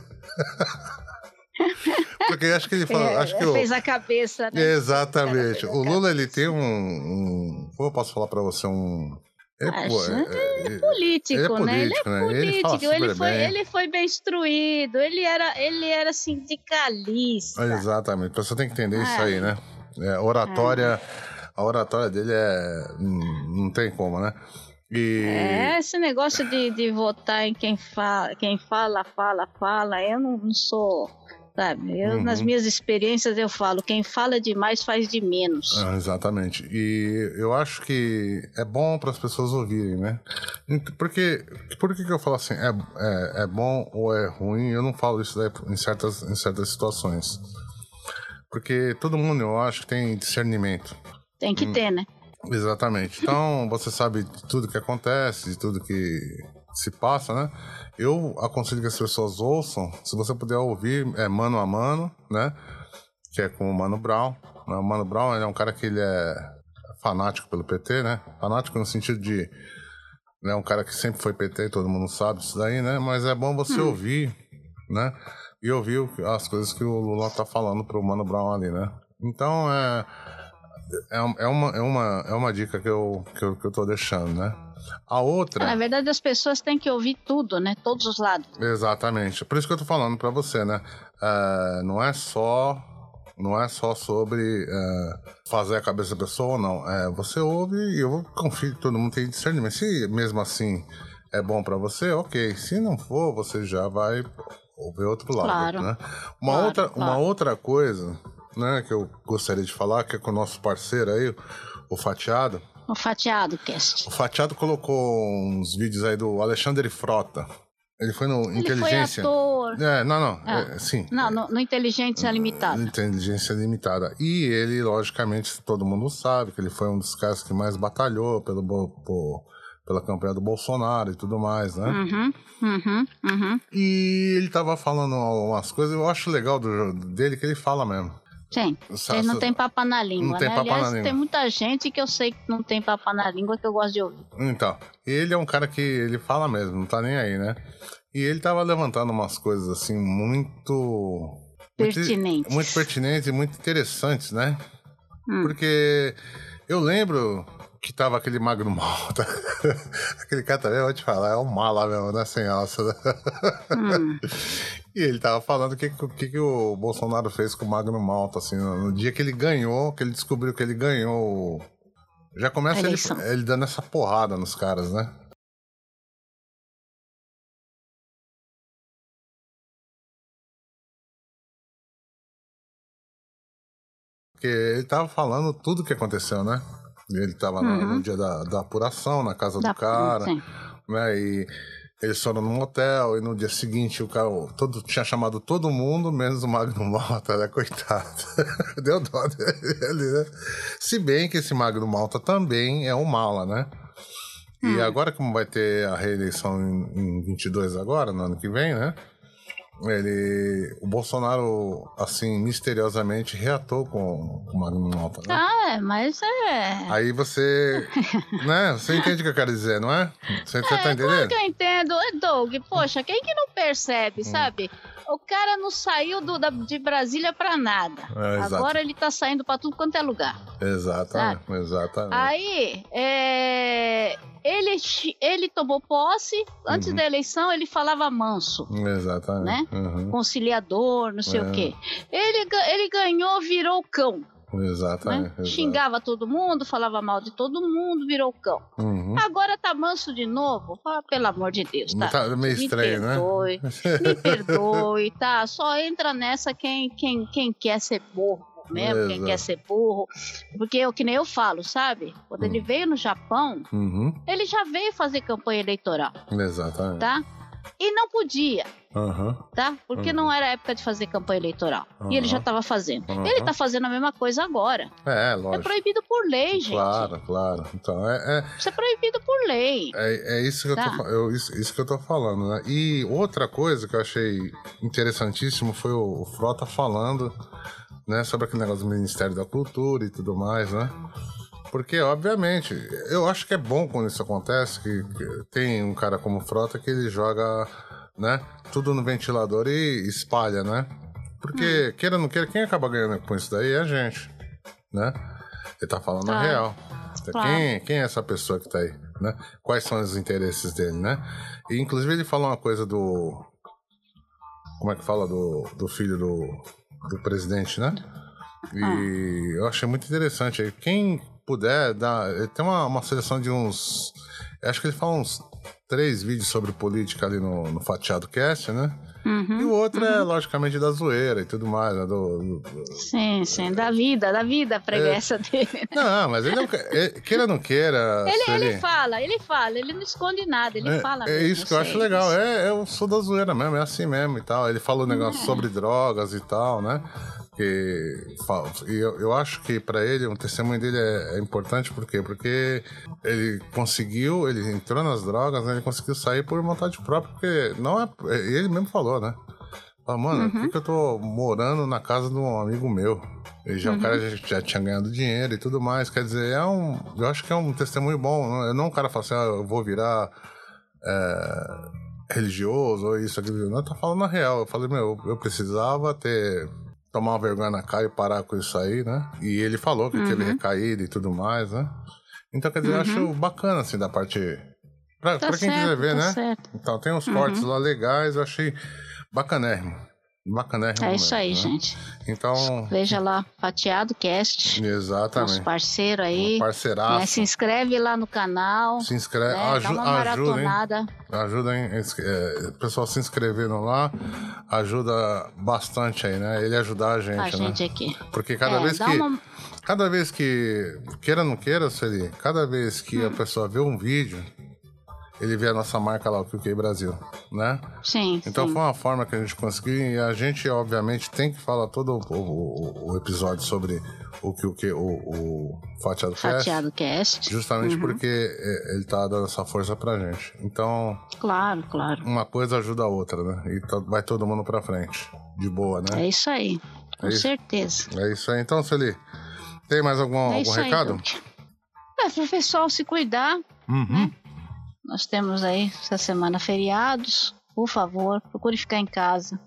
Porque acho que ele fala. É, acho que o- fez a cabeça, né? Exatamente. O Lula, ele tem um, um- Como eu posso falar pra você? Um. Ele, Ah, pô, isso é- é é- político, ele é né? Ele é político, né? Ele político, ele, super foi, bem. ele foi bem instruído, ele era, ele era sindicalista. Exatamente. A pessoa tem que entender isso Ai. aí, né? É, oratória. A oratória dele é. hum, Não tem como, né? E. É, esse negócio de, de votar em quem fala, quem fala, fala, fala, eu não, não sou, sabe? Eu, Uhum. nas minhas experiências, eu falo, quem fala demais faz de menos. Ah, exatamente. E eu acho que é bom para as pessoas ouvirem, né? Porque, por que, que eu falo assim, é, é, é bom ou é ruim? Eu não falo isso daí em certas, em certas situações. Porque todo mundo, eu acho, tem discernimento. Tem Hum. que ter, né? Exatamente. Então, você sabe de tudo que acontece, de tudo que se passa, né? Eu aconselho que as pessoas ouçam, se você puder ouvir, é mano a mano, né? Que é com o Mano Brown. né? O Mano Brown ele é um cara que ele é fanático pelo PT, né? Fanático no sentido de. É um cara que sempre foi PT, todo mundo sabe isso daí, né? Mas é bom você ouvir, né? E ouvir as coisas que o Lula tá falando pro Mano Brown ali, né? Então é. É, é, uma, é, uma, é uma dica que eu, que, eu, que eu tô deixando, né? A outra. Na verdade, as pessoas têm que ouvir tudo, né? Todos os lados. Exatamente. Por isso que eu tô falando pra você, né? É, não é só. Não é só sobre é, fazer a cabeça da pessoa ou não. É, você ouve e eu confio que todo mundo tem discernimento. Se mesmo assim é bom pra você, ok. Se não for, você já vai ouvir outro lado. Claro. Né? Uma, Claro, outra, claro. uma outra coisa né, que eu gostaria de falar, que é com o nosso parceiro aí, o Fatiado. O fatiado cast. O Fatiado colocou uns vídeos aí do Alexandre Frota. Ele foi no Ele Inteligência. foi ator. É, não, não. Ah. é, sim. Não, no, no Inteligência Limitada. Inteligência limitada. E ele, logicamente, todo mundo sabe que ele foi um dos caras que mais batalhou pelo, pela campanha do Bolsonaro e tudo mais, né? Uhum, uhum, uhum. E ele tava falando umas coisas, eu acho legal do, dele que ele fala mesmo. Sim. Sa- Ele não tem papa na língua, Não tem né? papa na Aliás, língua. tem muita gente que eu sei que não tem papa na língua que eu gosto de ouvir. Então, ele é um cara que ele fala mesmo, não tá nem aí, né? E ele tava levantando umas coisas assim muito. muito- Pertinentes. Muito pertinentes e muito interessantes, né? Hum. Porque eu lembro que tava aquele Magno Malta. aquele cara também, eu vou te falar, é um mala mesmo, né? Sem alça. né? Hum. E ele tava falando o que, o que, que o Bolsonaro fez com o Magno Malta, assim, no, no dia que ele ganhou, que ele descobriu que ele ganhou. Já começa ele, ele dando essa porrada nos caras, né? Porque ele tava falando tudo o que aconteceu, né? Ele tava no- no, Uhum. dia da, da apuração, na casa Da- do cara sim. né? E eles foram num hotel e no dia seguinte o cara todo, tinha chamado todo mundo, menos o Magno Malta, né? Coitado. Deu dó dele, né? Se bem que esse Magno Malta também é um mala, né? E Hum. agora, como vai ter a reeleição em, em 22 agora, no ano que vem, né? Ele, o Bolsonaro, assim, misteriosamente reatou com, com o Magno Malta, né? Ah, é, mas é. Aí você, né? Você entende o que eu quero dizer, não é? Você, você é, tá entendendo? Claro que eu entendo. É, Doug, poxa, quem que não percebe, Hum. sabe? O cara não saiu do, da- de Brasília pra nada. É. Agora ele tá saindo pra tudo quanto é lugar. Exatamente, exatamente. Aí, é, ele, ele tomou posse, antes Uhum. da eleição ele falava manso, Exatamente. né? Uhum. conciliador, não sei É. o quê. Ele, ele ganhou, virou cão, né? Exatamente. Xingava todo mundo, falava mal de todo mundo, virou cão. Uhum. Agora tá manso de novo? Ah, pelo amor de Deus, tá? Tá meio Me estranho, né? perdoe, me perdoe, tá? Só entra nessa quem, quem, quem quer ser burro mesmo, quem Exato. quer ser burro. Porque eu, que nem eu falo, sabe? Quando ele Hum. veio no Japão, Uhum. ele já veio fazer campanha eleitoral, Exatamente. tá? E não podia, Uhum. tá? Porque Uhum. não era época de fazer campanha eleitoral. E ele já Uhum. estava fazendo. Uhum. Ele tá fazendo a mesma coisa agora. É, É lógico. proibido por lei, gente. Claro, claro. Então, é, é, Isso é proibido por lei. É, é isso, que eu Tá. tô, fa- eu, isso, isso que eu tô falando, né? E outra coisa que eu achei interessantíssimo foi o, o Frota falando, né, sobre aquele negócio do Ministério da Cultura e tudo mais, né? Porque, obviamente, eu acho que é bom quando isso acontece, que, que tem um cara como Frota que ele joga, né, tudo no ventilador e espalha, né? Porque, queira ou não queira, quem acaba ganhando com isso daí é a gente, né? Ele tá falando a real. Claro. Quem, quem é essa pessoa que tá aí, né? Quais são os interesses dele, né? E, inclusive, ele falou uma coisa do... Como é que fala? Do, do filho do, do presidente, né? E eu achei muito interessante. Quem puder dar... ele Tem uma, uma seleção de uns... Acho que ele fala uns três vídeos sobre política ali no, no Fatiado Cast, né? E Uhum. o outro é, logicamente, da zoeira e tudo mais, né? Do, do- Sim, sim. Da vida, da vida a preguiça dele. Não, mas ele, é é- queira ou não queira... Ele, ele fala, ele fala, ele não esconde nada, ele é, fala. é mesmo, isso que eu acho legal. É, eu sou da zoeira mesmo, é assim mesmo e tal. Ele falou um negócio sobre drogas e tal, né? Que, e eu, eu acho que pra ele, o testemunho dele é, é importante, por quê? Porque ele conseguiu, ele entrou nas drogas, né? Ele conseguiu sair por vontade própria, porque não é. Ele mesmo falou, né? Fala, mano, por que, que eu tô morando na casa de um amigo meu? E já o cara já, já tinha ganhado dinheiro e tudo mais. Quer dizer, é um. Eu acho que é um testemunho bom. Não, não um cara fala assim, ah, eu vou virar é, religioso ou isso, aquilo. Não, tá falando a real. Eu falei, meu, eu precisava ter. Tomar uma vergonha na cara e parar com isso aí, né? E ele falou que teve recaída e tudo mais, né? Então, quer dizer, eu acho bacana, assim, da parte. Pra, Tá pra quem certo, quiser ver, tá né? certo. Então, tem uns cortes lá legais, eu achei bacanérrimo. Bacanérrimo. É isso mesmo, aí, né? gente. Então, Veja lá, Fatiado Cast, nosso exatamente. parceiro aí. Parceiraço. né, se inscreve lá no canal. Se inscreve, né, dá aju uma ajuda, hein? maratonada. Ajuda, hein? É, pessoal se inscrevendo lá ajuda bastante aí, né? Ele ajudar a gente, A né? gente aqui. Porque cada É, vez dá que. uma- Cada vez que. Queira ou não queira, Sueli, cada vez que Hum. a pessoa vê um vídeo, ele vê a nossa marca lá, o QQ Brasil, né? Sim, Então sim. foi uma forma que a gente conseguiu e a gente, obviamente, tem que falar todo o, o- o episódio sobre o que o, que o, o Fatiado Cast, Fatiado Cast. justamente Uhum. porque é, ele tá dando essa força pra gente. Então, Claro, claro. uma coisa ajuda a outra, né? E vai todo mundo pra frente. De boa, né? É isso aí. Com É isso. certeza. É isso aí. Então, Celi, tem mais algum, é algum aí, recado? Doug. É, pro pessoal se cuidar. Uhum. Nós temos aí essa semana feriados. Por favor, procure ficar em casa.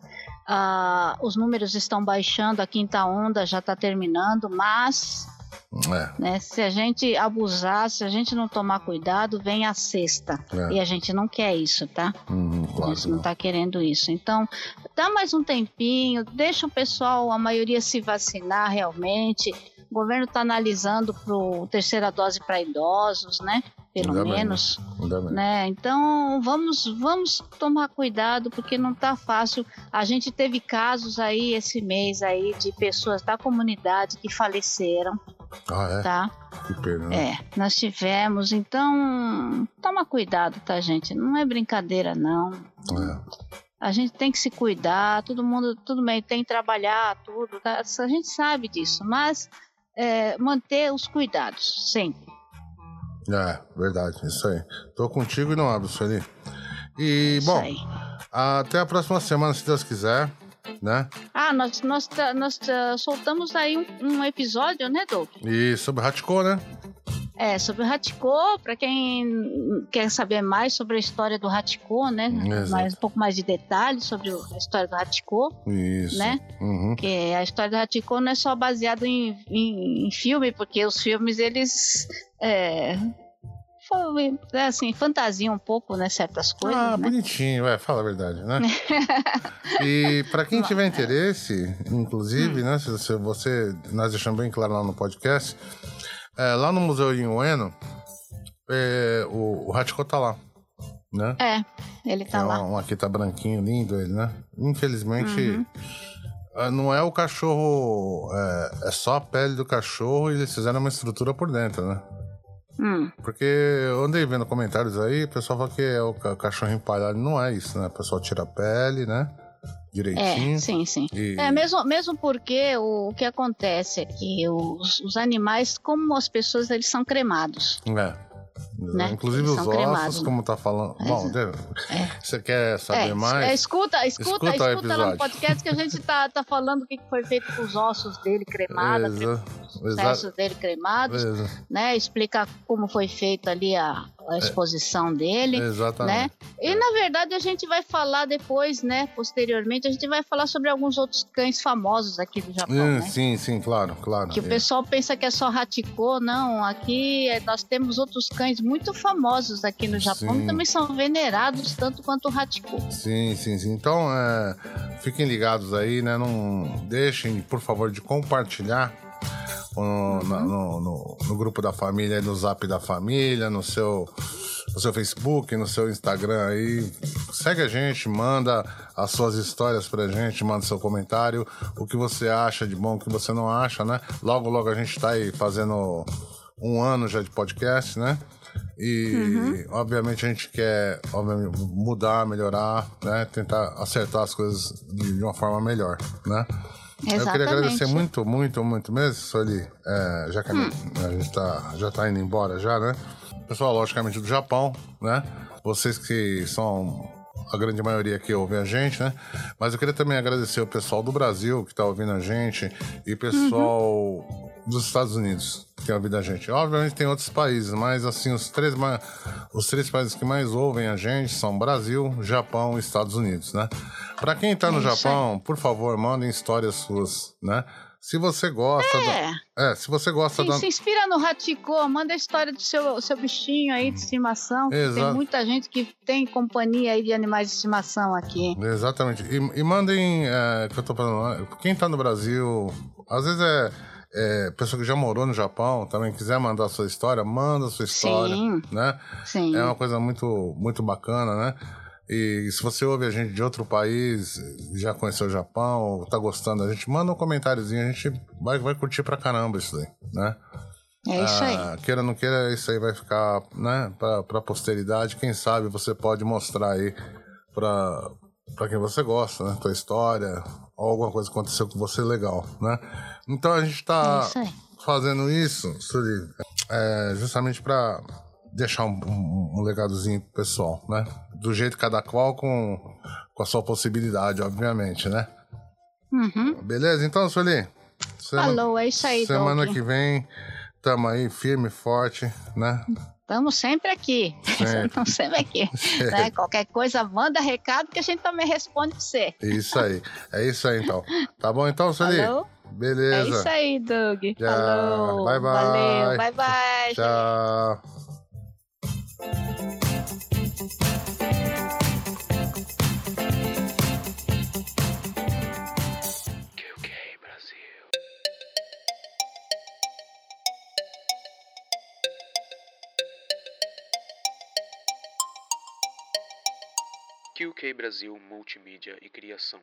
Ah, os números estão baixando, a quinta onda já está terminando, mas É, né, se a gente abusar, se a gente não tomar cuidado, vem a sexta. É. E a gente não quer isso, tá? uhum, a claro. gente não está querendo isso. Então, dá mais um tempinho, deixa o pessoal, a maioria se vacinar realmente. O governo está analisando para terceira dose para idosos, né? Pelo Ainda bem, menos. Bem. né? Então vamos vamos tomar cuidado porque não tá fácil. A gente teve casos aí esse mês aí de pessoas da comunidade que faleceram, Ah, é? tá? Que pena. né? É, nós tivemos. Então toma cuidado, tá, gente? Não é brincadeira não. É. A gente tem que se cuidar. Todo mundo, tudo bem, tem que trabalhar, tudo. Tá? A gente sabe disso, mas é, manter os cuidados sempre. É, verdade, isso aí. Tô contigo e não abro, Sueli. E, Isso bom, aí. Até a próxima semana, se Deus quiser, né? Ah, nós, nós, nós uh, soltamos aí um, um, episódio, né, Doug? E sobre Hachiko, né? É, sobre o Hachiko, para quem quer saber mais sobre a história do Hachiko, né? Mais, um pouco mais de detalhes sobre a história do Hachiko. Isso. Né? Uhum. Porque a história do Hachiko não é só baseada em, em, em, filme, porque os filmes, eles... É, é assim, fantasia um pouco, né, certas coisas. Ah, né? bonitinho, é, fala a verdade, né? e para quem tiver interesse, inclusive, hum. né, se você, nós deixamos bem claro lá no podcast, é, lá no Museu em Ueno, é, o, o Hachiko tá lá. Né? É, ele tá é lá. Um, aqui tá branquinho, lindo ele, né? Infelizmente, uhum. É, não é o cachorro, é, é, só a pele do cachorro e eles fizeram uma estrutura por dentro, né? Hum. Porque eu andei vendo comentários aí, o pessoal fala que é o cachorro empalhado. Não é isso, né? O pessoal tira a pele, né? Direitinho. É, sim, sim. E... É, mesmo, mesmo porque o, o, que acontece é que os, os animais, como as pessoas, eles são cremados. É. Né? Inclusive Eles os ossos, cremados, né? como tá falando. É, Bom, é. você quer saber é, mais? É, escuta, escuta, escuta, escuta lá no podcast que a gente tá, tá falando o que foi feito com os ossos dele cremados, os ossos dele cremados, né? Explica como foi feito ali a, a exposição dele. Exatamente. Né? E na verdade a gente vai falar depois, né? Posteriormente, a gente vai falar sobre alguns outros cães famosos aqui do Japão. Hum, né? Sim, sim, claro, claro. Que o pessoal pensa que é só Hachiko, não. Aqui é, nós temos outros cães muito famosos aqui no Japão sim. também são venerados tanto quanto o Hachiko. Sim, sim, sim. Então, é, fiquem ligados aí, né? Não deixem, por favor, de compartilhar no, no, no, no, grupo da família, no zap da família, no seu, no seu Facebook, no seu Instagram aí. Segue a gente, manda as suas histórias pra gente, manda seu comentário, o que você acha de bom, o que você não acha, né? Logo, logo a gente tá aí fazendo um ano já de podcast, né? E, uhum. obviamente, a gente quer mudar, melhorar, né? Tentar acertar as coisas de uma forma melhor, né? Exatamente. Eu queria agradecer muito, muito, muito mesmo, Soli, é, já que hum. a gente tá, já tá indo embora já, né? Pessoal, logicamente do Japão, né? Vocês que são a grande maioria que ouve a gente, né? Mas eu queria também agradecer o pessoal do Brasil que tá ouvindo a gente e pessoal uhum. Dos Estados Unidos que tem ouvido a gente. Obviamente tem outros países, mas assim, os três, os três países que mais ouvem a gente são Brasil, Japão e Estados Unidos, né? Para quem tá no Japão, por favor, mandem histórias suas, né? Se você gosta. É. Da... é, se você gosta Sim, da. Se inspira no Hachiko, manda a história do seu, seu bichinho aí de estimação. Exato. Tem muita gente que tem companhia aí de animais de estimação aqui. Exatamente. E, e mandem. É, que eu tô falando, quem tá no Brasil, às vezes é é, pessoa que já morou no Japão também quiser mandar a sua história, manda a sua história, Sim. né? Sim. É uma coisa muito, muito bacana, né? E se você ouve a gente de outro país, já conheceu o Japão, tá gostando da gente, manda um comentáriozinho, a gente vai, vai curtir pra caramba isso daí, né? É isso aí. Ah, queira ou não queira, isso aí vai ficar, né, pra, pra posteridade. Quem sabe você pode mostrar aí pra, pra quem você gosta, né? Tua história, ou alguma coisa aconteceu com você legal, né? Então a gente está é fazendo isso, é, justamente para deixar um, um, um, legadozinho pro pessoal, né? Do jeito cada qual com, com a sua possibilidade, obviamente, né? Uhum. Beleza? Então, Sueli. Semana, Falou, é isso aí, Semana que vem, tamo aí firme e forte, né? Estamos sempre aqui. Estamos sempre aqui. Né? Qualquer coisa, manda recado que a gente também responde pra você. Isso aí. É isso aí, então. Tá bom, então, Sueli? Falou? Beleza. É isso aí, Doug. Tchau. Falou. Bye, bye. Valeu. Bye, bye. Tchau. QK Brasil Multimídia e Criação.